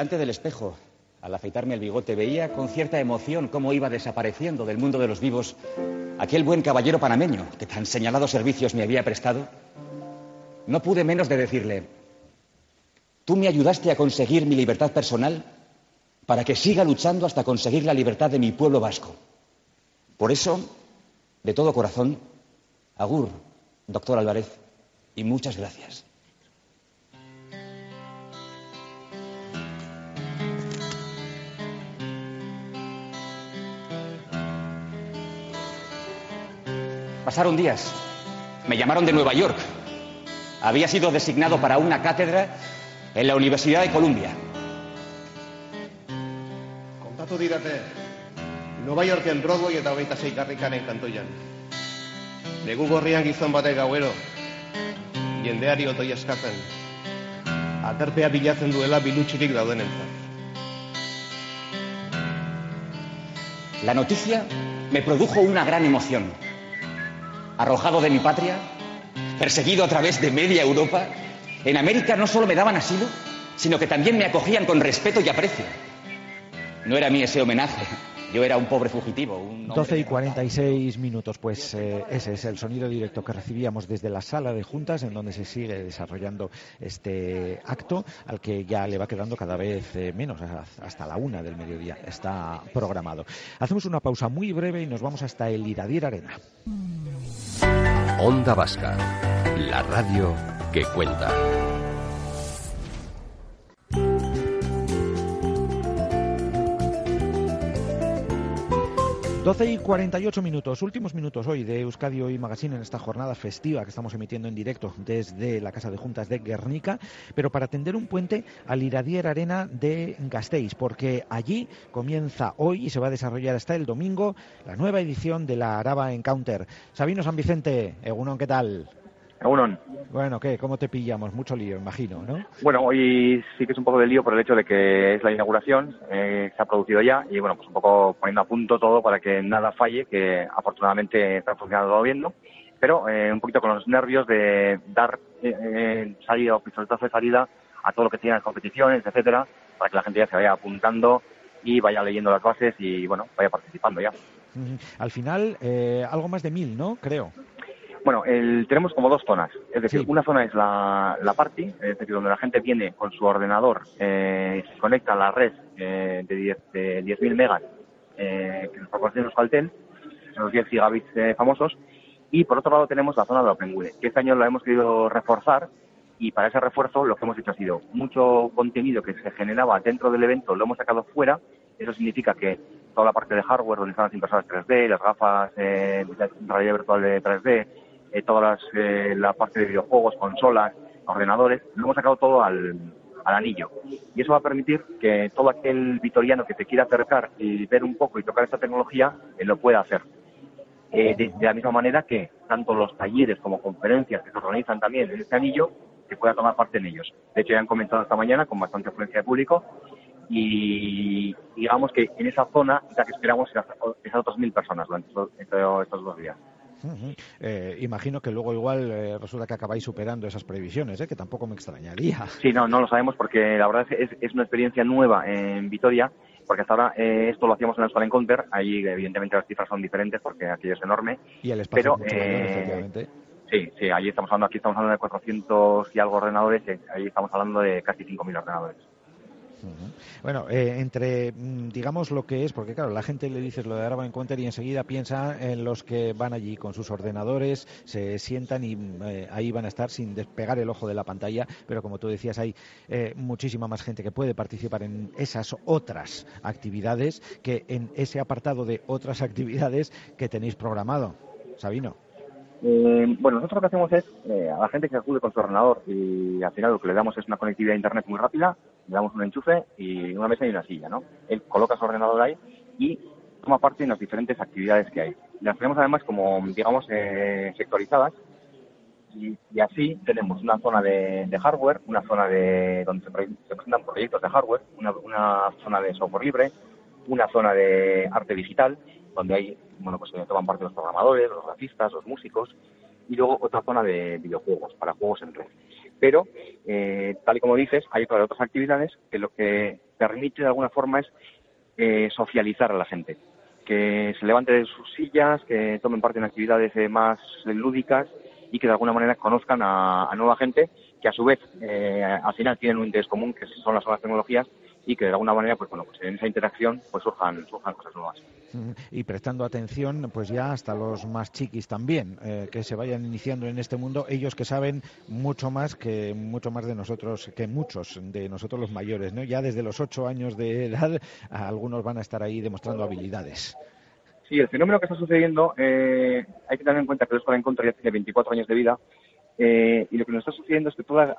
Delante del espejo, al afeitarme el bigote, veía con cierta emoción cómo iba desapareciendo del mundo de los vivos aquel buen caballero panameño que tan señalados servicios me había prestado, no pude menos de decirle, tú me ayudaste a conseguir mi libertad personal para que siga luchando hasta conseguir la libertad de mi pueblo vasco. Por eso, de todo corazón, agur, doctor Álvarez, y muchas gracias. Pasaron días. Me llamaron de Nueva York. Había sido designado para una cátedra en la Universidad de Columbia. Kontatu dirate, Nueva Yorken Broadway eta hogeita sei karrikanen kantoian. Negu gorrian gizon batek gauero, jendeari otoi eskatzen, aterpea bilatzen duela bilutxirik daudenentzat. La noticia me produjo una gran emoción. Arrojado de mi patria, perseguido a través de media Europa, en América no solo me daban asilo, sino que también me acogían con respeto y aprecio. No era a mí ese homenaje, yo era un pobre fugitivo. Un 12 y 46 minutos, pues eh, ese es el sonido directo que recibíamos desde la sala de juntas en donde se sigue desarrollando este acto al que ya le va quedando cada vez eh, menos, hasta la una del mediodía está programado. Hacemos una pausa muy breve y nos vamos hasta el Iradier Arena. Onda Vasca, la radio que cuenta. 12 y 48 minutos, últimos minutos hoy de Euskadi Hoy Magazine en esta jornada festiva que estamos emitiendo en directo desde la Casa de Juntas de Guernica, pero para tender un puente al Iradier Arena de Gasteiz, porque allí comienza hoy y se va a desarrollar hasta el domingo la nueva edición de la Araba Encounter. Sabino San Vicente, Egunon, ¿qué tal? Egunon. Bueno, ¿qué? ¿Cómo te pillamos? Mucho lío, imagino, ¿no? Bueno, hoy sí que es un poco de lío por el hecho de que es la inauguración, eh, se ha producido ya y bueno, pues un poco poniendo a punto todo para que nada falle, que afortunadamente está funcionando todo bien, ¿no? Pero eh, un poquito con los nervios de dar eh, salida o pistoletazo de salida a todo lo que tiene las competiciones, etcétera, para que la gente ya se vaya apuntando y vaya leyendo las bases y bueno, vaya participando ya. Al final, eh, algo más de mil, ¿no? Creo. Bueno, el, tenemos como dos zonas. Es decir, una zona es la, la party, es decir, donde la gente viene con su ordenador, eh, se conecta a la red eh, de 10.000 de 10 megas eh, que nos proporciona Euskaltel, los 10 gigabits eh, famosos. Y por otro lado tenemos la zona de OpenWeb, que este año lo hemos querido reforzar y para ese refuerzo lo que hemos hecho ha sido mucho contenido que se generaba dentro del evento lo hemos sacado fuera. Eso significa que toda la parte de hardware, donde están las impresoras 3D, las gafas eh, de realidad virtual de 3D, eh, toda eh, la parte de videojuegos, consolas, ordenadores, lo hemos sacado todo al, al anillo. Y eso va a permitir que todo aquel vitoriano que te quiera acercar y ver un poco y tocar esta tecnología, eh, lo pueda hacer. Eh, de, de, la misma manera que tanto los talleres como conferencias que se organizan también en este anillo, que pueda tomar parte en ellos. De hecho, ya han comenzado esta mañana con bastante afluencia de público y digamos que en esa zona ya que esperamos esas, otras mil personas durante estos dos días. Uh -huh. eh, imagino que luego igual eh, resulta que acabáis superando esas previsiones, ¿eh? que tampoco me extrañaría. Sí, no, no lo sabemos porque la verdad es, es una experiencia nueva en Vitoria, porque hasta ahora eh, esto lo hacíamos en el Star Encounter, ahí evidentemente las cifras son diferentes porque aquello es enorme. Y el espacio pero, es mucho mayor, efectivamente. Sí, sí, allí estamos hablando, aquí estamos hablando de 400 y algo ordenadores, ahí estamos hablando de casi 5.000 ordenadores. Bueno, eh, entre, digamos, lo que es, porque claro, la gente le dices lo de Araba Encounter y enseguida piensa en los que van allí con sus ordenadores, se sientan y eh, ahí van a estar sin despegar el ojo de la pantalla, pero como tú decías, hay eh, muchísima más gente que puede participar en esas otras actividades que en ese apartado de otras actividades que tenéis programado. Sabino. Eh, bueno, nosotros lo que hacemos es eh, a la gente que acude con su ordenador y al final lo que le damos es una conectividad a internet muy rápida, le damos un enchufe y una mesa y una silla, ¿no? Él coloca su ordenador ahí y toma parte en las diferentes actividades que hay. Las tenemos además como, digamos, eh, sectorizadas y, así tenemos una zona de, hardware, una zona de donde se, presentan proyectos de hardware, una, una, zona de software libre, una zona de arte digital, donde hay, bueno, pues toman parte los programadores, los grafistas, los músicos, y luego otra zona de videojuegos, para juegos en red. Pero, eh, tal y como dices, hay otras actividades que lo que permite de alguna forma es eh, socializar a la gente, que se levante de sus sillas, que tomen parte en actividades eh, más lúdicas y que de alguna manera conozcan a, nueva gente que a su vez eh, al final tienen un interés común que son las nuevas tecnologías y que de alguna manera pues bueno pues en esa interacción pues surjan, surjan cosas nuevas. Y prestando atención pues ya hasta los más chiquis también eh, que se vayan iniciando en este mundo ellos que saben mucho más que mucho más de nosotros que muchos de nosotros los mayores no ya desde los ocho años de edad algunos van a estar ahí demostrando habilidades. Sí, el fenómeno que está sucediendo, eh, hay que tener en cuenta que el Escuela en Contra ya tiene 24 años de vida eh, y lo que nos está sucediendo es que toda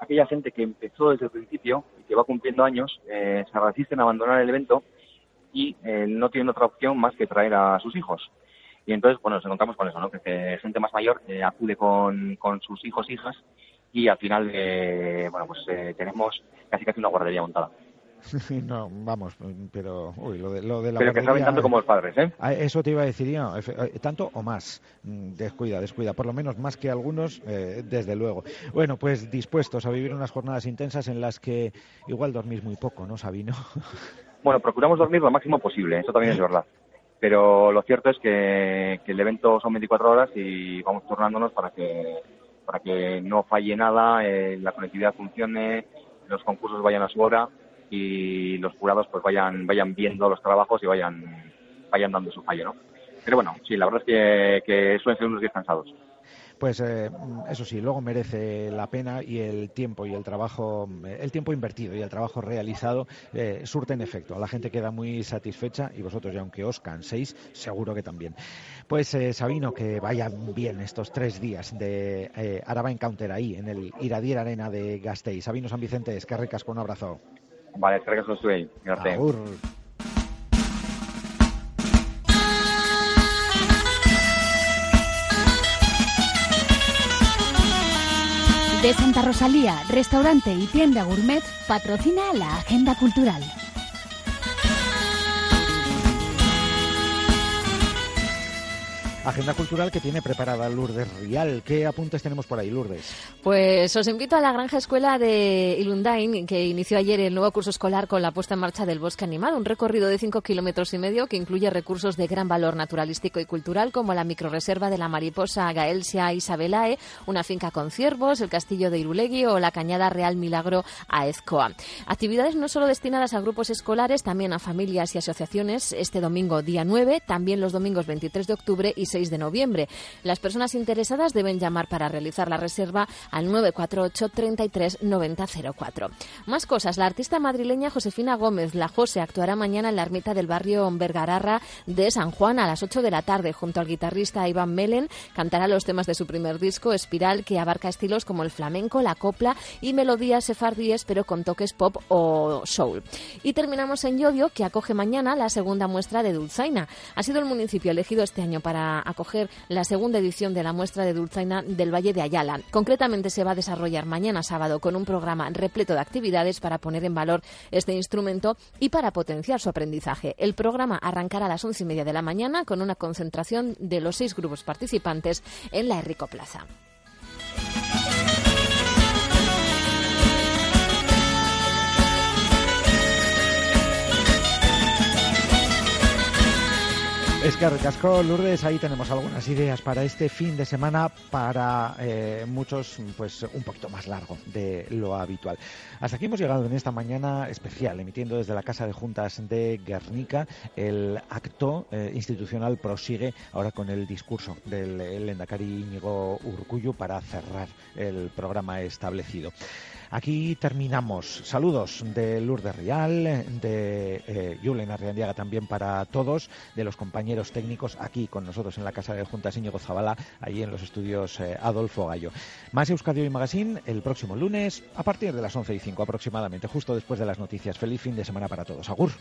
aquella gente que empezó desde el principio y que va cumpliendo años eh, se resisten a abandonar el evento y no tienen otra opción más que traer a sus hijos. Y entonces, bueno, nos encontramos con eso, ¿no? Que gente más mayor acude con, con sus hijos, hijas y al final, bueno, pues tenemos casi casi una guardería montada. no, vamos, pero uy, lo de, lo de la Pero que saben tanto como los padres, ¿eh? Eso te iba a decir yo, eh, tanto o más. Mm, descuida, descuida, por lo menos más que algunos, eh, desde luego. Bueno, pues dispuestos a vivir unas jornadas intensas en las que igual dormís muy poco, ¿no, Sabino? Bueno, procuramos dormir lo máximo posible, eso también es verdad. Pero lo cierto es que, que el evento son 24 horas y vamos turnándonos para que para que no falle nada, la conectividad funcione, los concursos vayan a su hora y los jurados pues vayan vayan viendo los trabajos y vayan vayan dando su fallo, ¿no? Pero bueno, sí, la verdad es que, suelen ser unos días cansados pues eh, eso sí, luego merece la pena y el tiempo y el trabajo, el tiempo invertido y el trabajo realizado eh, surten efecto. La gente queda muy satisfecha y vosotros, ya aunque os canséis, seguro que también. Pues eh, Sabino, que vayan bien estos tres días de eh, Araba Encounter ahí, en el Iradier Arena de Gasteiz. Sabino San Vicente, es que ricas con un abrazo. Vale, eskerrik asko zuei. Arte. Agur. De Santa Rosalía, restaurante y tienda gourmet patrocina la agenda cultural. Agenda cultural que tiene preparada Lourdes Rial. ¿Qué apuntes tenemos por ahí, Lourdes? Pues os invito a la Granja Escuela de Ilundain, que inició ayer el nuevo curso escolar con la puesta en marcha del bosque animado, un recorrido de 5 kilómetros y medio que incluye recursos de gran valor naturalístico y cultural, como la microreserva de la mariposa Gaelsia Isabelae, una finca con ciervos, el castillo de Irulegui o la cañada Real Milagro a Ezcoa. Actividades no solo destinadas a grupos escolares, también a familias y asociaciones este domingo día 9, también los domingos 23 de octubre y 6 de noviembre. Las personas interesadas deben llamar para realizar la reserva al 948 33 9004. Más cosas. La artista madrileña Josefina Gómez, la Jose, actuará mañana en la ermita del barrio Vergararra de San Juan a las 8 de la tarde junto al guitarrista Iván Melen. Cantará los temas de su primer disco, Espiral, que abarca estilos como el flamenco, la copla y melodías sefardíes, pero con toques pop o soul. Y terminamos en Llodio, que acoge mañana la segunda muestra de Dulzaina. Ha sido el municipio elegido este año para acoger la segunda edición de la muestra de dulzaina del Valle de Ayala. Concretamente se va a desarrollar mañana sábado con un programa repleto de actividades para poner en valor este instrumento y para potenciar su aprendizaje. El programa arrancará a las once y media de la mañana con una concentración de los seis grupos participantes en la Errico Plaza. Es que recasco Lourdes, ahí tenemos algunas ideas para este fin de semana, para eh, muchos, pues un poquito más largo de lo habitual. Hasta aquí hemos llegado en esta mañana especial, emitiendo desde la Casa de Juntas de Guernica. El acto eh, institucional prosigue ahora con el discurso del Endacari Íñigo Urcullo para cerrar el programa establecido. Aquí terminamos. Saludos de Lourdes Real, de eh, Julen Arriandiaga también para todos, de los compañeros técnicos aquí con nosotros en la Casa de Juntas Íñigo Zabala, ahí en los estudios eh, Adolfo Gallo. Más Euskadio y Magazine el próximo lunes a partir de las 11 y 5 aproximadamente, justo después de las noticias. Feliz fin de semana para todos. Agur.